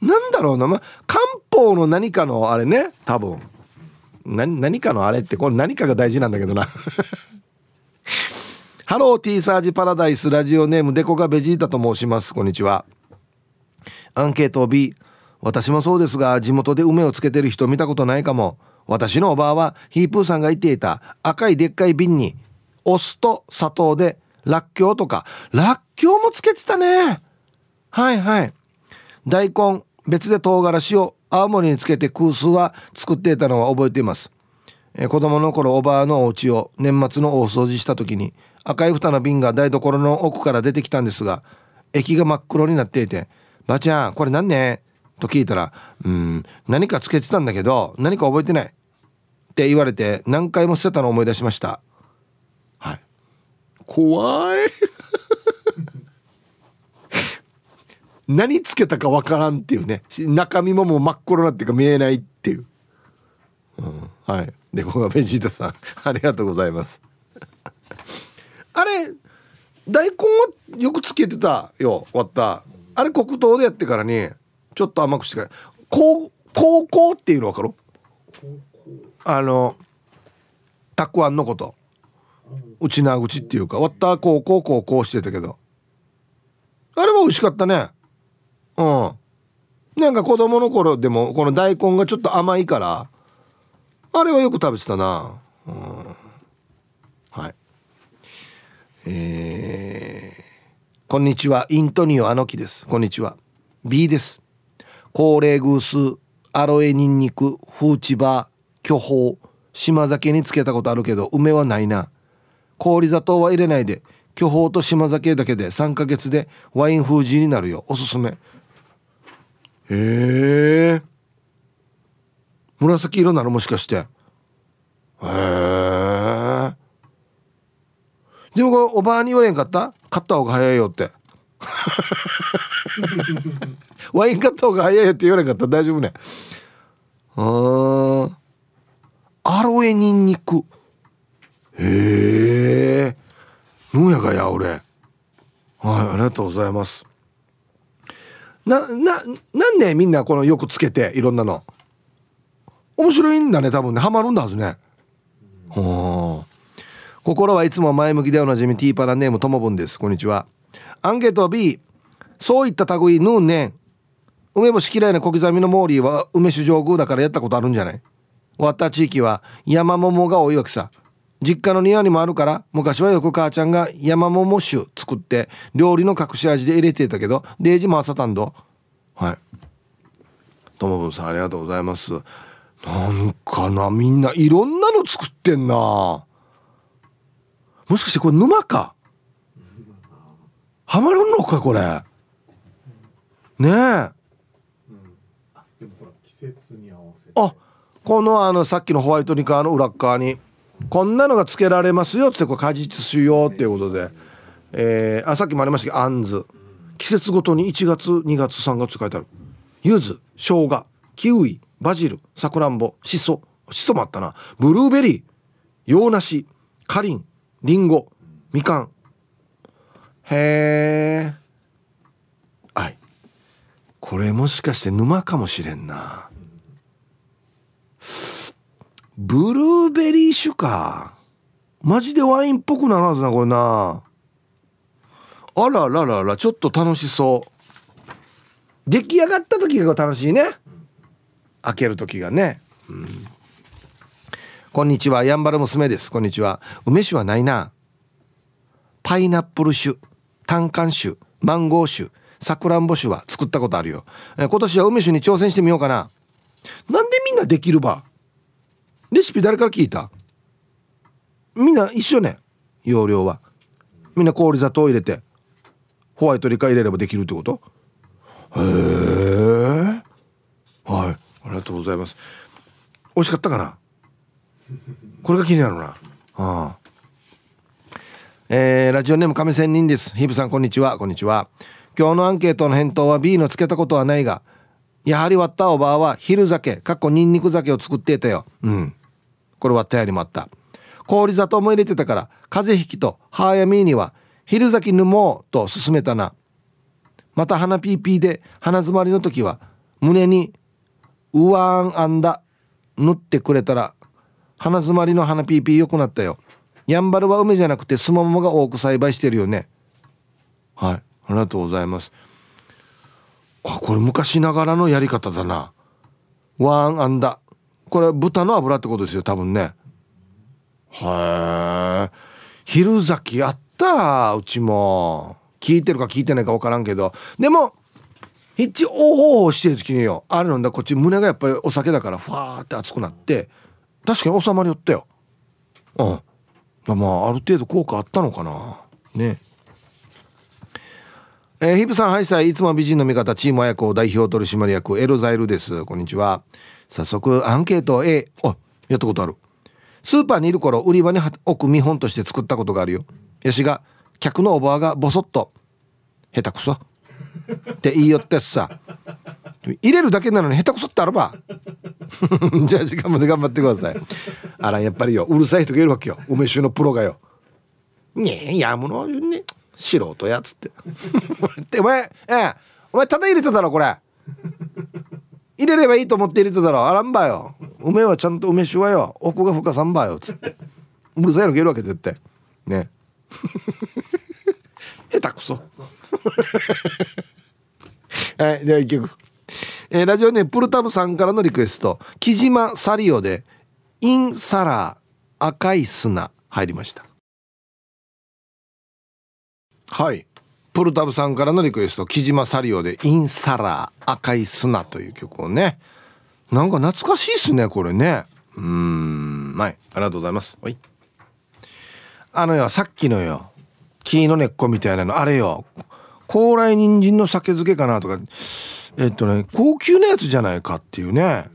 なんだろうな、ま、漢方の何かのあれね。多分。何かのあれってこれ何かが大事なんだけどな。ハロー T サージパラダイス。ラジオネームデコがベジータと申します。こんにちは。アンケート B 私もそうですが地元で梅をつけてる人見たことないかも。私のおばあはヒープーさんが言っていた赤いでっかい瓶にお酢と砂糖でらっきょうとか。らっきょうもつけてたね。はいはい。大根別で唐辛子を青森につけて空数は作っていたのは覚えています。えー子供の頃おばあのお家を年末の大掃除した時に赤い蓋の瓶が台所の奥から出てきたんですが液が真っ黒になっていて「ばあちゃんこれ何ね?」と聞いたら「うん何かつけてたんだけど何か覚えてない」って言われて何回も捨てたのを思い出しました。怖い。何つけたかわからんっていうね。し中身ももう真っ黒なっていうか見えないっていう、うん、はい。でここがベジータさん。ありがとうございます。あれ大根はよくつけてたよ割った。あれ黒糖でやってからにちょっと甘くしてから。高高校っていうの分かる？あのたくあんのこと内縄口っていうか割った高校高校してたけど。あれは美味しかったね。うん。なんか子供の頃でもこの大根がちょっと甘いからあれはよく食べてたな。うん。はい。えーこんにちは。イントニオアノキです。こんにちは。B です。高齢グースアロエニンニクフーチバ巨峰島酒につけたことあるけど梅はないな。氷砂糖は入れないで巨峰と島酒だけで3ヶ月でワイン風味になるよ。おすすめ。へえ。紫色なのもしかして。へえ。でもこれおばあに言われんかった？買った方が早いよって。ワイン買った方が早いよって言われんかった？大丈夫ね。あー。アロエニンニク。へえぬやがや俺。はいありがとうございます。なななんでみんなこのよくつけていろんなの？面白いんだね多分ね。ハマるんだはずね。ほう心はいつも前向きでおなじみティーパラネームともぶんです。こんにちは。アンケート B そういった類ヌーンね。梅干し嫌いな小刻みのモーリーは梅酒上宮だからやったことあるんじゃない？終わった地域は山桃が多いわけさ実家の庭にもあるから昔はよく母ちゃんが山桃酒作って料理の隠し味で入れてたけどデージ回さたんどはい。ともぶんさんありがとうございます。なんかなみんないろんなの作ってんな。もしかしてこれ沼か？ハマるのかこれ？ねえ。でもほら季節に合わせて。あこのあのさっきのホワイトニカーの裏っ側にこんなのがつけられますよってこれ果実酒用っていうことで、えーあさっきもありましたけどあんず。季節ごとに1月2月3月って書いてある。柚子生姜キウイバジルさくらんぼしそしそもあったな。ブルーベリー洋梨かりんりんごみかん。へえはい。これもしかして沼かもしれんな。ブルーベリー酒か。マジでワインっぽくならずなこれな。あららららちょっと楽しそう。出来上がった時が楽しいね。開ける時がね、うん、こんにちはやんばる娘です。こんにちは。梅酒はないな。パイナップル酒単管酒マンゴー酒さくらんぼ酒は作ったことあるよ。え今年は梅酒に挑戦してみようかな。なんでみんなできるば？レシピ誰から聞いた？みんな一緒ね。容量は。みんな氷砂糖入れてホワイトリカ入れればできるってこと？へえはい。ありがとうございます。美味しかったかな？これが気になるな。ああ。えー、ラジオネーム亀仙人です。ヒブさんこんにちは。こんにちは。今日のアンケートの返答は B のつけたことはないがやはり割ったおばあは昼酒かっこニンニク酒を作っていたよ。うん。これ割ったやりもあった。氷砂糖も入れてたから風邪ひきと母やみーには昼酒飲もうと勧めたな。また鼻ピーピーで鼻詰まりの時は胸にウワーンアンダ塗ってくれたら鼻詰まりの鼻ピーピー良くなったよ。やんばるは梅じゃなくてスモモが多く栽培してるよね。はい。ありがとうございます。あこれ昔ながらのやり方だな。ワンアンダこれ豚の油ってことですよ多分ね。へえ昼酒あったうちも。聞いてるか聞いてないか分からんけど。でもヒッチオーホーしてる時によあれ飲んだこっち胸がやっぱりお酒だからふわーって熱くなって確かに収まりよったよ。うん。まあある程度効果あったのかな。ね。えー、ヒブさんハイサイいつも美人の味方チーム綾子代表取締役エロザイルです。こんにちは。早速アンケート A あやったことある。スーパーにいる頃売り場に置く見本として作ったことがあるよ。やしが客のおばあがボソッと「下手くそ」って言いよってさ。入れるだけなのに下手くそってあるば。じゃあ時間まで頑張ってください。あらやっぱりよ。うるさい人がいるわけよ。梅酒のプロがよ。ねえやむのね。素人やつって。ってお前ええお前ただ入れてたろこれ。入れればいいと思って入れてたろ。あらんばよ。梅はちゃんと梅酒はよ。奥が深さんばよっつって。うるさいのがいるわけ絶対。ね。下手くそ。はいでは一曲。えー、ラジオネームプルタブさんからのリクエスト。木島サリオで「インサラー赤い砂」入りました。はい。プルタブさんからのリクエスト木島サリオで「インサラー赤い砂」という曲をね。なんか懐かしいっすねこれね。うんはい。ありがとうございます。はい。あのよさっきのよ。木の根っこみたいなのあれよ。高麗人参の酒漬けかなとか。えっとね高級なやつじゃないかっていうね。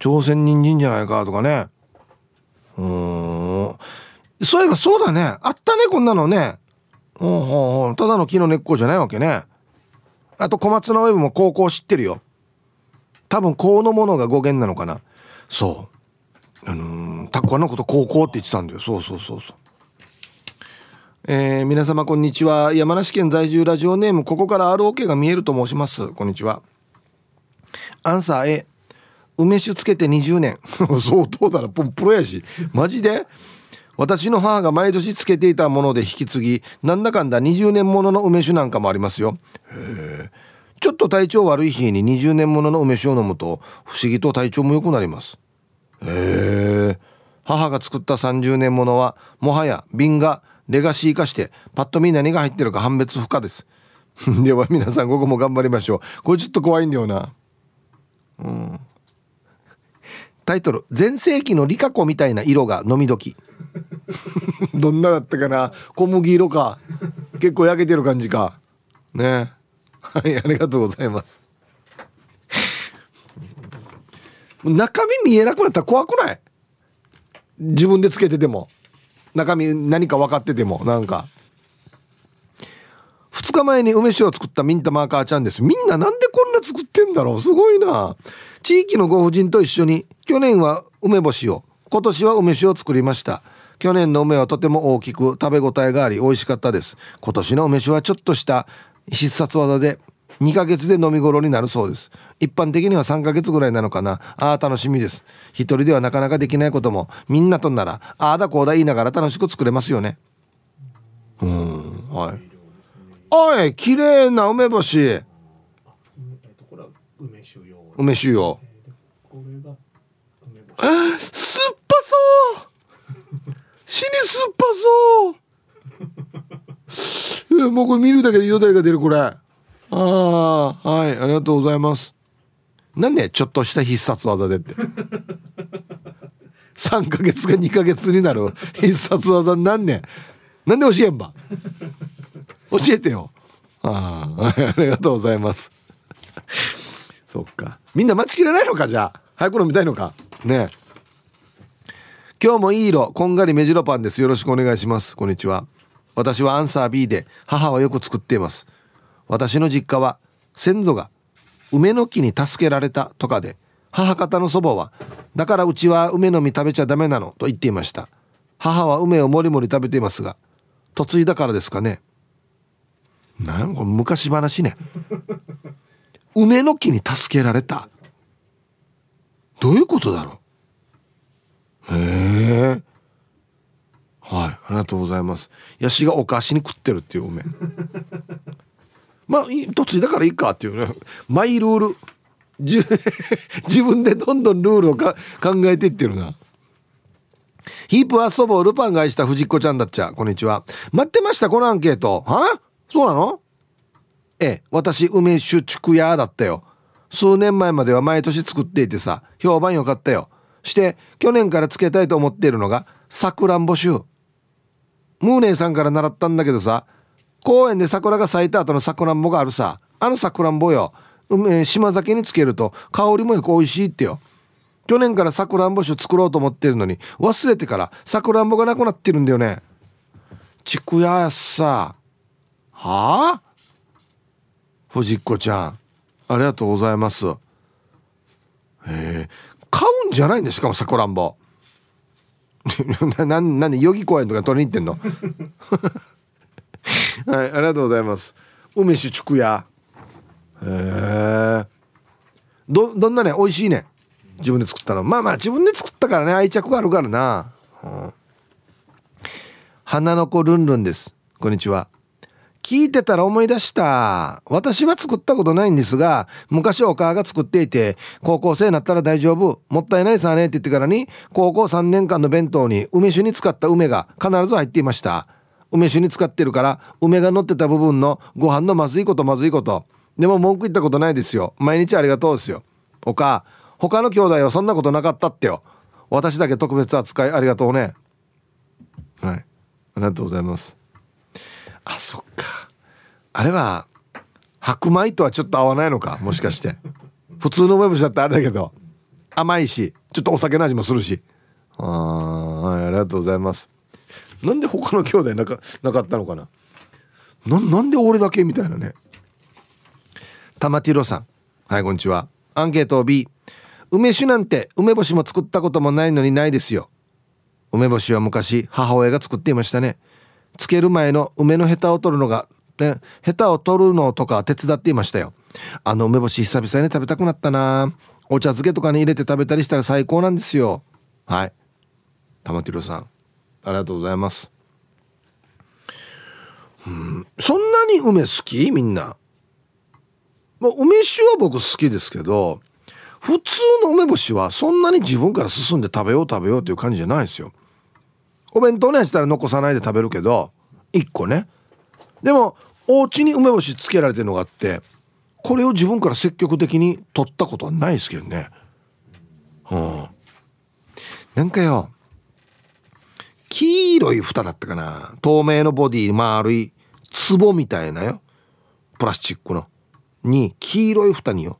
朝鮮人参じゃないかとかね。うん。そういえばそうだね。あったねこんなのね。ほうんうん。ただの木の根っこじゃないわけね。あと小松菜ウェブも高校知ってるよ。多分このものが語源なのかな。そう。あのー、タコのこと高校って言ってたんだよ。そうそうそうそう。えー、皆様こんにちは。山梨県在住ラジオネーム。ここから ROK が見えると申します。こんにちは。アンサー A 梅酒つけて20年。相当だな。プロやし。マジで？私の母が毎年つけていたもので引き継ぎなんだかんだ20年ものの梅酒なんかもありますよ。へえ。ちょっと体調悪い日に20年ものの梅酒を飲むと不思議と体調も良くなります。へえ。母が作った30年ものはもはや瓶がレガシー化してパッと見何が入ってるか判別不可です。では皆さん午後も頑張りましょう。これちょっと怖いんだよな。うん。タイトル「全盛期のリカコみたいな色が飲み時」どんなだったかな？小麦色か。結構焼けてる感じか。ね。はいありがとうございます。中身見えなくなったら怖くない？自分でつけてても。中身何か分かっててもなんか。2日前に梅酒を作ったミンタマーカーちゃんです。みんななんでこんな作ってんだろう？すごいな。地域のご婦人と一緒に去年は梅干しを今年は梅酒を作りました。去年の梅はとても大きく食べ応えがあり美味しかったです。今年の梅酒はちょっとした必殺技で2ヶ月で飲み頃になるそうです。一般的には3ヶ月ぐらいなのかな。ああ楽しみです。一人ではなかなかできないことも。みんなとならああだこうだ言いながら楽しく作れますよね。うんはい。おい綺麗な梅干し。梅酒用。梅酒よこれが梅干し。酸っぱそう死に酸っぱもうこれ見るだけでよだれが出るこれ。ああはいありがとうございます。なんでちょっとした必殺技でって。3ヶ月が2ヶ月になる必殺技。なんねんなんで教えんば？教えてよ。ああはいありがとうございます。そっか。みんな待ちきれないのかじゃあ？早く飲みたいのか？ねえ。今日もいい色こんがり目白パンです。よろしくお願いします。こんにちは私はアンサー B で母はよく作っています。私の実家は先祖が梅の木に助けられたとかで母方の祖母はだからうちは梅の実食べちゃダメなのと言っていました。母は梅をもりもり食べていますが嫁いだからですかね。なんこれ昔話ね。梅の木に助けられた。どういうことだろう。へえ。はい。ありがとうございます。ヤシがお菓子に食ってるっていう梅 まあいい嫁いだからいいかっていうね。マイルール。自分でどんどんルールをか考えていってるな。ヒープは祖母をルパンが愛した藤子ちゃんだっちゃ。こんにちは。待ってましたこのアンケート。は？そうなの？ええ。私梅酒竹屋だったよ。数年前までは毎年作っていてさ。評判良かったよ。して去年からつけたいと思っているのがさくらんぼ酒。ムーネーさんから習ったんだけどさ公園で桜が咲いた後のさくらんぼがあるさ。あのさくらんぼよ。梅島酒につけると香りもよく美味しいってよ。去年からさくらんぼ酒作ろうと思ってるのに忘れてからさくらんぼがなくなってるんだよね。ちくやさ。はあ？藤子ちゃん。ありがとうございます。へえ。買うんじゃないんだしかもさくらんぼ。なななんで代々木公園とか取りに行ってんの？はいありがとうございます。梅酒竹屋へえどどんなね美味しいね自分で作ったの？まあまあ自分で作ったからね愛着があるからな、うん、花の子ルンルンです。こんにちは。聞いてたら思い出した。私は作ったことないんですが昔お母が作っていて高校生になったら大丈夫もったいないさねって言ってからに高校3年間の弁当に梅酒に使った梅が必ず入っていました。梅酒に使ってるから梅が乗ってた部分のご飯のまずいことまずいこと。でも文句言ったことないですよ。毎日ありがとうですよ。お母他の兄弟はそんなことなかったってよ。私だけ特別扱いありがとうね。はい。ありがとうございます。あそっか。あれは白米とはちょっと合わないのか？もしかして。普通の梅干しだったらあれだけど。甘いしちょっとお酒の味もするし。あーはいありがとうございます。なんで他の兄弟なかなかったのかな？ななんで俺だけみたいなね。玉ティロさん。はいこんにちは。アンケート B 梅酒なんて梅干しも作ったこともないのにないですよ。梅干しは昔母親が作っていましたね。つける前の梅のヘタを取るのが、ね、ヘタを取るのとか手伝っていましたよ。あの梅干し久々に食べたくなったな。お茶漬けとかに入れて食べたりしたら最高なんですよ。はい。玉ティロさんありがとうございます。うん。そんなに梅好き？みんな。まあ、梅酒は僕好きですけど普通の梅干しはそんなに自分から進んで食べよう食べようっていう感じじゃないですよ。お弁当ねしたら残さないで食べるけど1個ね。でもお家に梅干しつけられてるのがあってこれを自分から積極的に取ったことはないですけどね。うん。なんかよ黄色い蓋だったかな。透明のボディ丸い壺みたいなよ。プラスチックの。に黄色い蓋によ。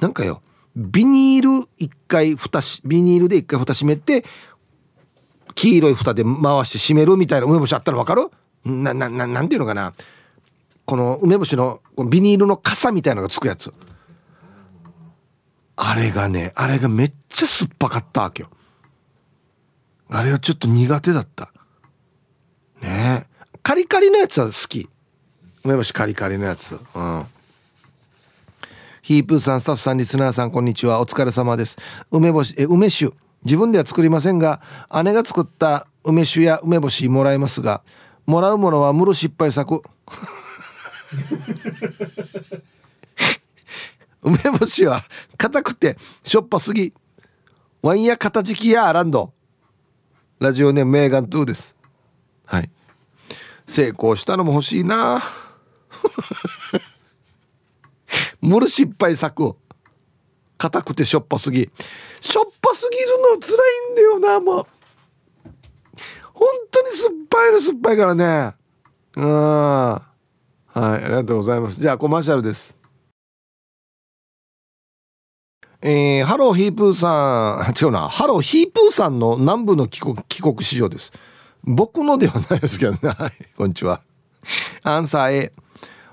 なんかよビニール一回蓋しビニールで一回蓋閉めて黄色い蓋で回して閉めるみたいな梅干しあったらわかる？ななななんていうのかな。この梅干しのこのビニールの傘みたいのがつくやつ。あれがねあれがめっちゃ酸っぱかったわけよ。あれはちょっと苦手だった。ね。えカリカリのやつは好き。梅干しカリカリのやつ。うん。ヒープーさんスタッフさんリスナーさんこんにちは。お疲れ様です。梅干しえ梅酒。自分では作りませんが姉が作った梅酒や梅干しもらえますがもらうものは無る失敗作。梅干しは硬くてしょっぱすぎ。ワインや片敷きやランド。ラジオネームメーガントゥです。はい。成功したのも欲しいな。無る失敗作硬くてしょっぱすぎ。しょっぱすぎるの辛いんだよなもう。本当に酸っぱいの酸っぱいからね。うん。はいありがとうございます。じゃあコマーシャルです。えー、ハローヒープーさん。違うな。ハローヒープーさんの南部の帰国帰国市場です。僕のではないですけどね。はいこんにちは。アンサー A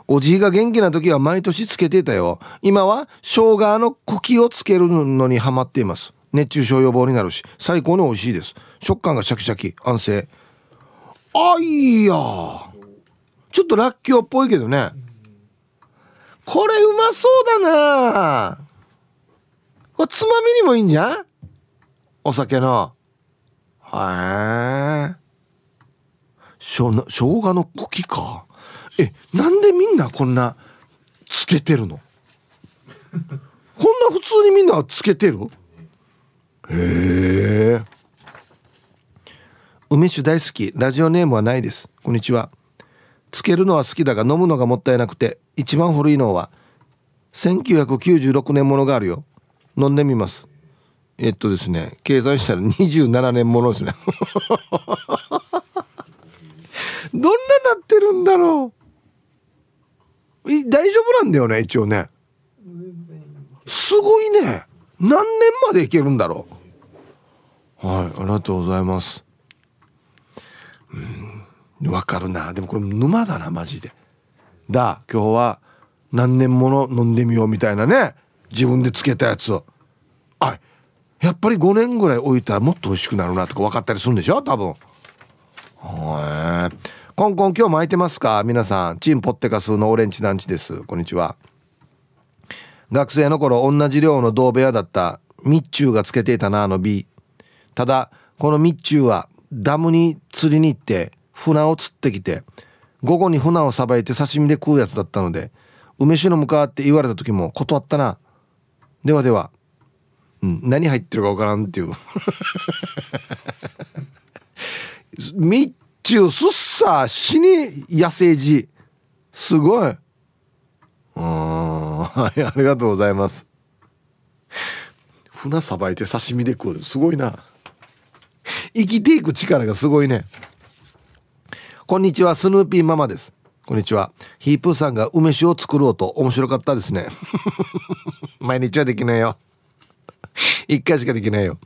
おじいが元気な時は毎年つけてたよ。今は生姜の茎をつけるのにハマっています。熱中症予防になるし最高に美味しいです。食感がシャキシャキ。安静あいやちょっとらっきょうっぽいけどね。これうまそうだな。これつまみにもいいんじゃん？お酒の。はいしょ生姜の茎か？えなんでみんなこんなつけてるの？こんな普通にみんなつけてる？へえ梅酒大好き。ラジオネームはないです。こんにちは。つけるのは好きだが飲むのがもったいなくて一番古いのは1996年ものがあるよ。飲んでみます。えっとですね計算したら27年ものですね。どんななってるんだろう。大丈夫なんだよね一応ね。すごいね。何年までいけるんだろう。はいありがとうございます。うん。わかるな。でもこれ沼だなマジで。だ今日は何年もの飲んでみようみたいなね。自分でつけたやつを。あやっぱり5年ぐらい置いたらもっと美味しくなるなとか分かったりするんでしょ？多分。はいコンコン今日も空いてますか？皆さん。チンポッテカスのオレンジ団地です。こんにちは。学生の頃同じ寮の同部屋だった。ミッチューがつけていたなあの B ただこのミッチューはダムに釣りに行って船を釣ってきて午後に船をさばいて刺身で食うやつだったので梅酒の向かって言われた時も断ったな。ではでは。うん何入ってるか分からんっていう。ミッチューすっさ死に野生児。すごい。うんはい ありがとうございます。船さばいて刺身で食う。すごいな。生きていく力がすごいね。こんにちはスヌーピーママです。こんにちは。ヒープーさんが梅酒を作ろうと面白かったですね。毎日はできないよ。一回しかできないよ。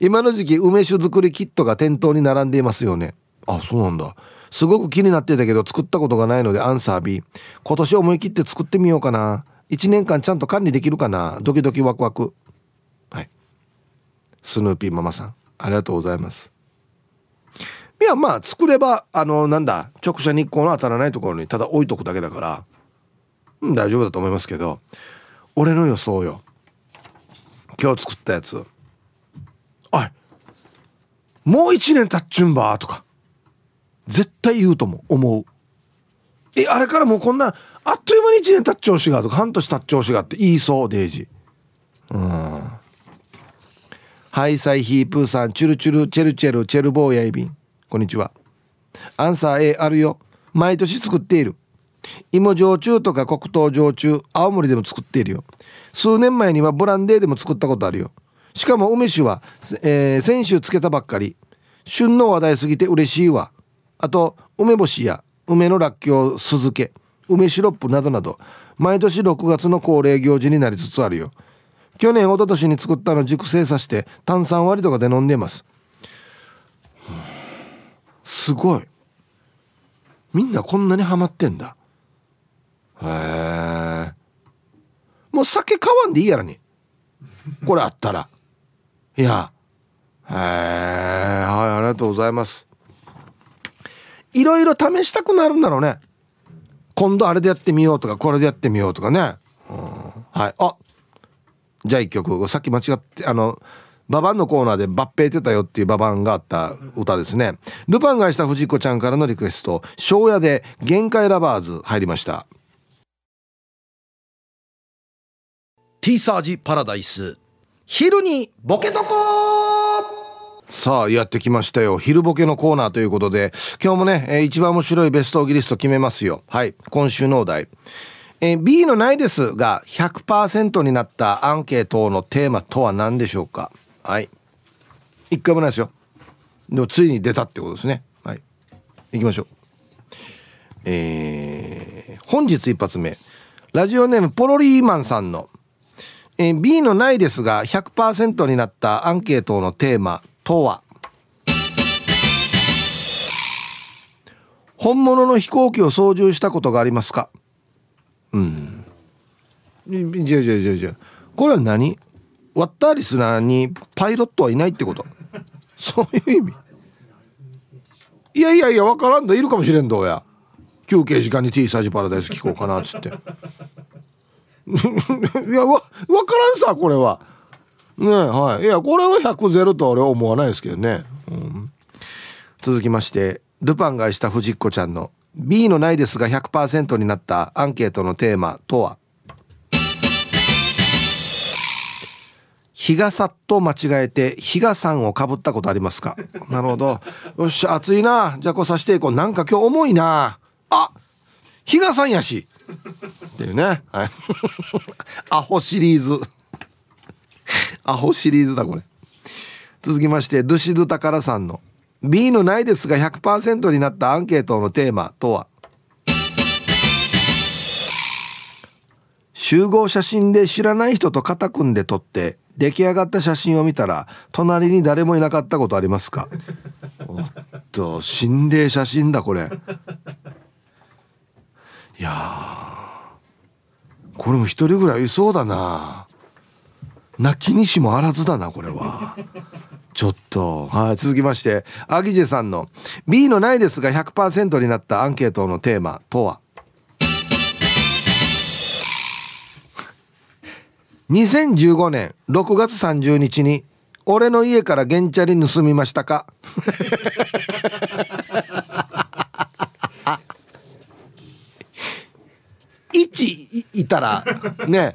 今の時期梅酒作りキットが店頭に並んでいますよね。あそうなんだ。すごく気になってたけど作ったことがないのでアンサー B 今年思い切って作ってみようかな。1年間ちゃんと管理できるかな。ドキドキワクワク。はい。スヌーピーママさんありがとうございます。いやまあ作ればあのなんだ直射日光の当たらないところにただ置いとくだけだからうん大丈夫だと思いますけど俺の予想よ。今日作ったやつ。おいもう一年経っちゅんばとか絶対言うとも思う。えあれからもうこんなあっという間に1年経っちゃうしがとか半年経っちゃうしがって言いそうデイジうん。ハイサイヒープーさんチュルチュルチェルチェルチェルボーヤイビンこんにちは。アンサー A あるよ。毎年作っている。芋焼酎とか黒糖焼酎青森でも作っているよ。数年前にはブランデーでも作ったことあるよ。しかも梅酒は、えー、先週つけたばっかり。旬の話題すぎて嬉しいわ。あと梅干しや梅のらっきょう酢漬け梅シロップなどなど毎年6月の恒例行事になりつつあるよ。去年一昨年に作ったの熟成させて炭酸割りとかで飲んでます。すごい。みんなこんなにハマってんだ。へえ。もう酒買わんでいいやらに。これあったら。いや。へえ。はいありがとうございます。いろいろ試したくなるんだろうね。今度あれでやってみようとかこれでやってみようとかね、うん、はい。あ。じゃあ一曲さっき間違ってあのババンのコーナーで抜兵てたよっていうババンがあった歌ですね。ルパンがした藤子ちゃんからのリクエスト。庄屋で限界ラバーズ入りました。ティーサージパラダイス。昼にボケとこさあやってきましたよ。昼ボケのコーナーということで。今日もね、えー、一番面白いベストギリスト決めますよ。はい。今週のお題。えー、B のないですが100%になったアンケートのテーマとは何でしょうか？はい。一回もないですよ。でもついに出たってことですね。はい。行きましょう。えー、本日一発目。ラジオネームポロリーマンさんの、えー、B のないですが100%になったアンケートのテーマとは。本物の飛行機を操縦したことがありますか？うん。じゃじゃじゃじゃこれは何？割ったリスナーにパイロットはいないってこと？そういう意味？いやいやいや分からんだいるかもしれんどうや。休憩時間に T サージパラダイス聞こうかなっつって。いやわ分からんさこれは。ねはい。いやこれは100ゼロと俺は思わないですけどね、うん、続きましてルパンがした藤子ちゃんの B のないですが100%になったアンケートのテーマとは？日傘と間違えて日傘をかぶったことありますか？なるほど。よっしゃ暑いな。じゃあこうさしていこう。なんか今日重いな。あ日傘やし。っていうね。はい。アホシリーズ。アホシリーズだこれ。続きましてドゥシドゥタカラさんの B のないですが100%になったアンケートのテーマとは？集合写真で知らない人と肩組んで撮って出来上がった写真を見たら隣に誰もいなかったことありますか？おっと心霊写真だこれ。いやこれも一人ぐらいいそうだな。泣きにしもあらずだなこれは。ちょっとはい続きましてアギジェさんの B のないですが100%になったアンケートのテーマとは？2015年6月30日に俺の家から原チャリ盗みましたか？1いたらね。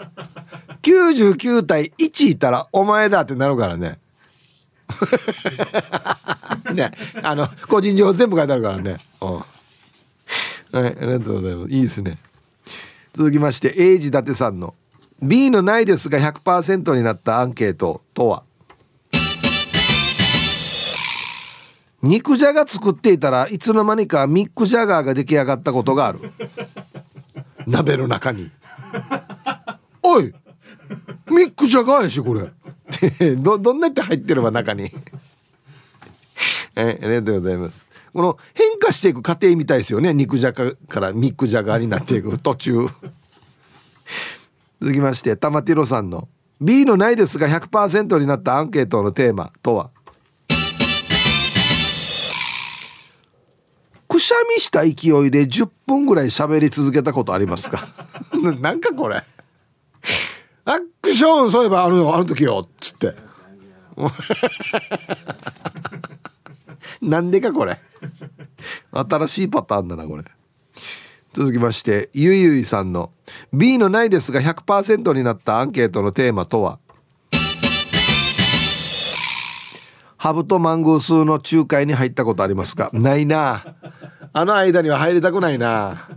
99対1いたらお前だってなるからね。ね。あの個人情報全部書いてあるからね。はいありがとうございます。いいですね。続きまして英治伊達さんの。B のないですが100%になったアンケートとは？肉じゃが作っていたらいつの間にかミック・ジャガーが出来上がったことがある。鍋の中に。おいミック・ジャガーやしこれ。どどんなって入ってれば中に？えありがとうございます。この変化していく過程みたいですよね。肉じゃがからミック・ジャガーになっていく途中。続きまして玉ティロさんの B のないですが100%になったアンケートのテーマとは？くしゃみした勢いで10分ぐらい喋り続けたことありますか？なんかこれ。アクションそういえばあのあの時よっつって。なんでかこれ。新しいパターンだなこれ。続きましてゆいゆいさんの B のないですが100%になったアンケートのテーマとは？ハブとマングースの仲介に入ったことありますかないな。あの間には入りたくないな。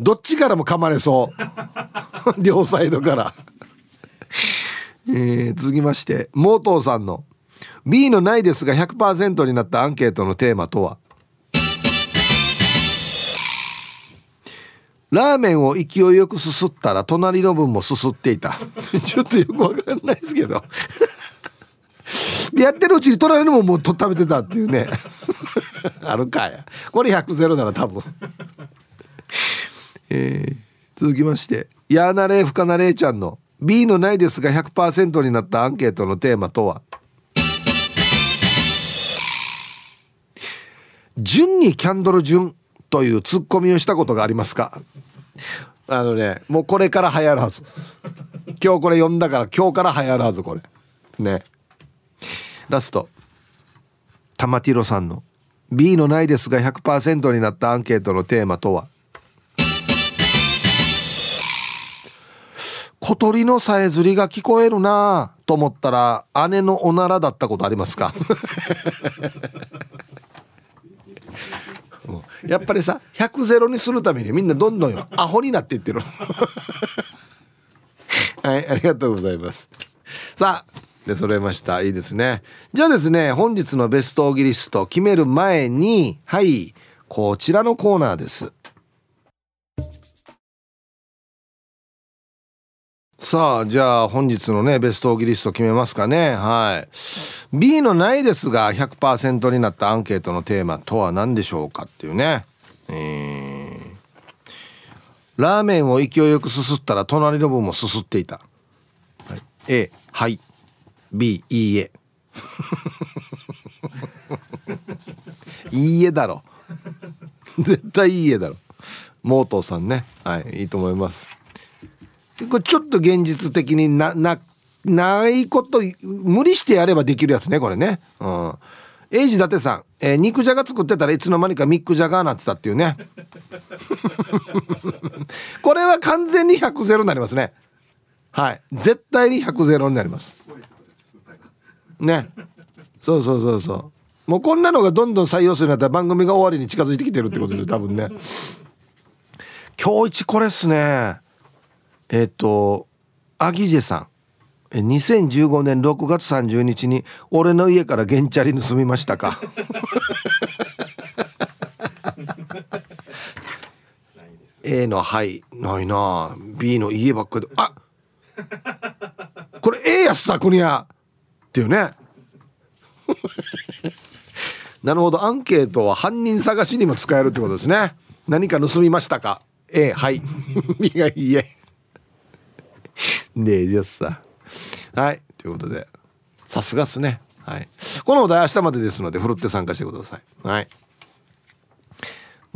どっちからも噛まれそう。両サイドから。えー、続きましてモートーさんの B のないですが100%になったアンケートのテーマとは？ラーメンを勢いよくすすったら隣の分もすすっていた。ちょっとよくわかんないですけど。でやってるうちに隣のももうと食べてたっていうね。あるかやこれ100ゼロなら多分。えー、続きまして。やーなれふかなれいちゃんの B のないですが100%になったアンケートのテーマとは？順にキャンドル順。というツッコミをしたことがありますか？あのねもうこれから流行るはず。今日これ読んだから今日から流行るはずこれ。ね。ラスト。玉ティロさんの。B のないですが100%になったアンケートのテーマとは？小鳥のさえずりが聞こえるなと思ったら姉のおならだったことありますか？うん。やっぱりさ100ゼロにするためにみんなどんどんアホになっていってる。はいありがとうございます。さあで揃えました。いいですね。じゃあですね本日のベストオギリスト決める前にはいこちらのコーナーです。さあじゃあ本日のねベストオギリスト決めますかね。はい。B のないですが100%になったアンケートのテーマとは何でしょうかっていうね。えー、ラーメンを勢いよくすすったら隣の分もすすっていた、はい、A はい。B いいえ。いいえだろ。絶対いいえだろ。モートーさんね。はい。いいと思います。これちょっと現実的にななないこと無理してやればできるやつねこれね。うん。エイジ伊達さん、えー、肉じゃが作ってたらいつの間にかミックジャガーなってたっていうね。これは完全に100ゼロになりますね。はい。絶対に100ゼロになります。ね。そうそうそうそう。もうこんなのがどんどん採用するようになったら番組が終わりに近づいてきてるってことで多分ね。今日一これっすね。えっ、ー、とアギジェさん。2015年6月30日に俺の家からゲンチャリ盗みましたか？A の「はい」ないな。B の「家ばっかりで。あこれ A やつさこにゃっていうね。なるほど。アンケートは犯人探しにも使えるってことですね。何か盗みましたか？A はい。B がいいえねえじゃあさ。はい。ということで。さすがっすね。はい。このお題明日までですのでふるって参加してください。はい。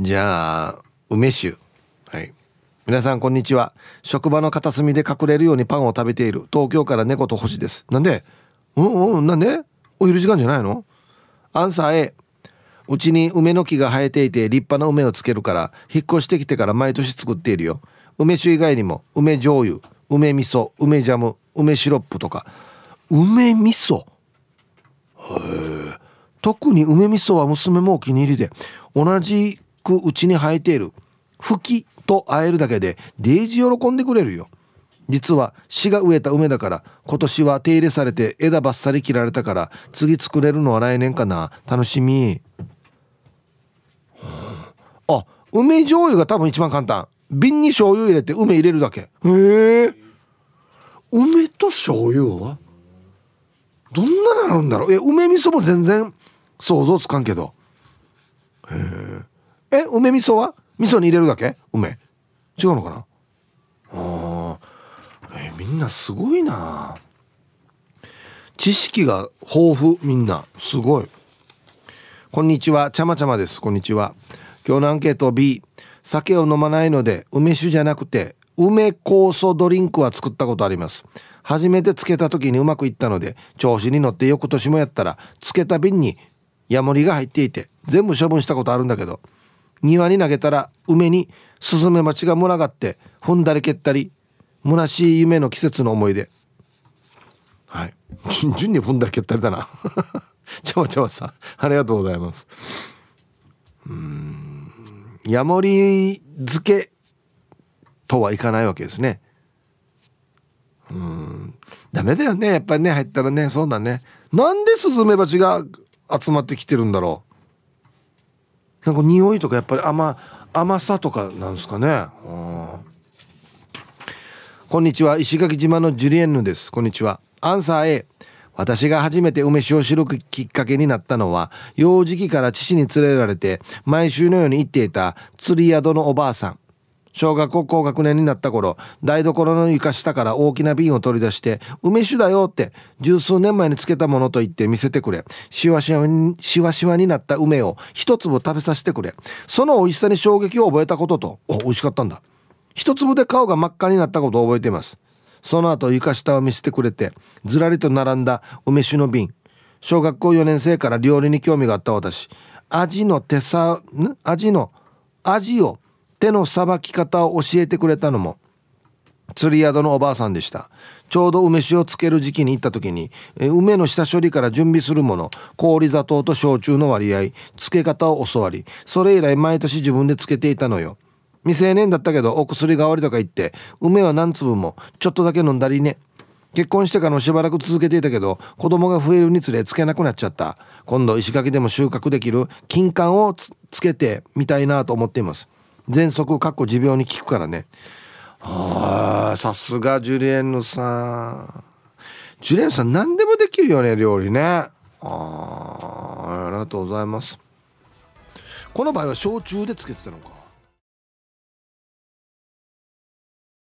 じゃあ梅酒。はい。皆さんこんにちは。職場の片隅で隠れるようにパンを食べている。東京から猫と星です。なんで？うんうん。なんで？お昼時間じゃないの？アンサー A うちに梅の木が生えていて立派な梅をつけるから引っ越してきてから毎年作っているよ。梅酒以外にも梅醤油。梅味噌梅ジャム梅シロップとか。梅味噌？特に梅味噌は娘もお気に入りで同じくうちに生えている。吹きと会えるだけでデイジ喜んでくれるよ。実は市が植えた梅だから今年は手入れされて枝ばっさり切られたから次作れるのは来年かな。楽しみ。あ梅醤油が多分一番簡単。瓶に醤油入れて梅入れるだけ。へえ梅と醤油は？どんななるんだろう？え梅味噌も全然想像つかんけど。へええ梅味噌は？味噌に入れるだけ？梅。違うのかな？あえみんなすごいな。知識が豊富みんな。すごい。こんにちは。ちゃまちゃまです。こんにちは。今日のアンケート B 酒を飲まないので梅酒じゃなくて梅酵素ドリンクは作ったことあります。初めてつけた時にうまくいったので調子に乗って翌年もやったらつけた瓶にヤモリが入っていて全部処分したことあるんだけど庭に投げたら梅にスズメバチが群がって踏んだり蹴ったり虚しい夢の季節の思い出。はい。順に踏んだり蹴ったりだな ちゃわちゃわさん。ありがとうございます。うん。ヤモリ漬けとはいかないわけですね。うん。ダメだよね。やっぱりね入ったらね。そうだね。なんでスズメバチが集まってきてるんだろう。なんか匂いとかやっぱり甘甘さとかなんですかね。こんにちは。石垣島のジュリエンヌです。こんにちは。アンサー A 私が初めて梅酒を知るきっかけになったのは幼児期から父に連れられて毎週のように行っていた釣り宿のおばあさん。小学校高学年になった頃台所の床下から大きな瓶を取り出して「梅酒だよ」って十数年前につけたものと言って見せてくれ。しわしわにしわしわになった梅を一粒食べさせてくれ。その美味しさに衝撃を覚えたことと。お美味しかったんだ。一粒で顔が真っ赤になったことを覚えています。その後床下を見せてくれてずらりと並んだ梅酒の瓶。小学校4年生から料理に興味があった私。味の手さ味の味を手のさばき方を教えてくれたのも釣り宿のおばあさんでした。ちょうど梅酒をつける時期に行った時に梅の下処理から準備するもの氷砂糖と焼酎の割合漬け方を教わりそれ以来毎年自分で漬けていたのよ。未成年だったけどお薬代わりとか言って梅は何粒もちょっとだけ飲んだりね。結婚してからもしばらく続けていたけど子供が増えるにつれつけなくなっちゃった。今度石垣でも収穫できる金柑をつけてみたいなと思っています。喘息かっこ持病に効くからね。はあさすがジュリエンヌさん。ジュリエンヌさん何でもできるよね料理ね。ああありがとうございます。この場合は焼酎でつけてたのか。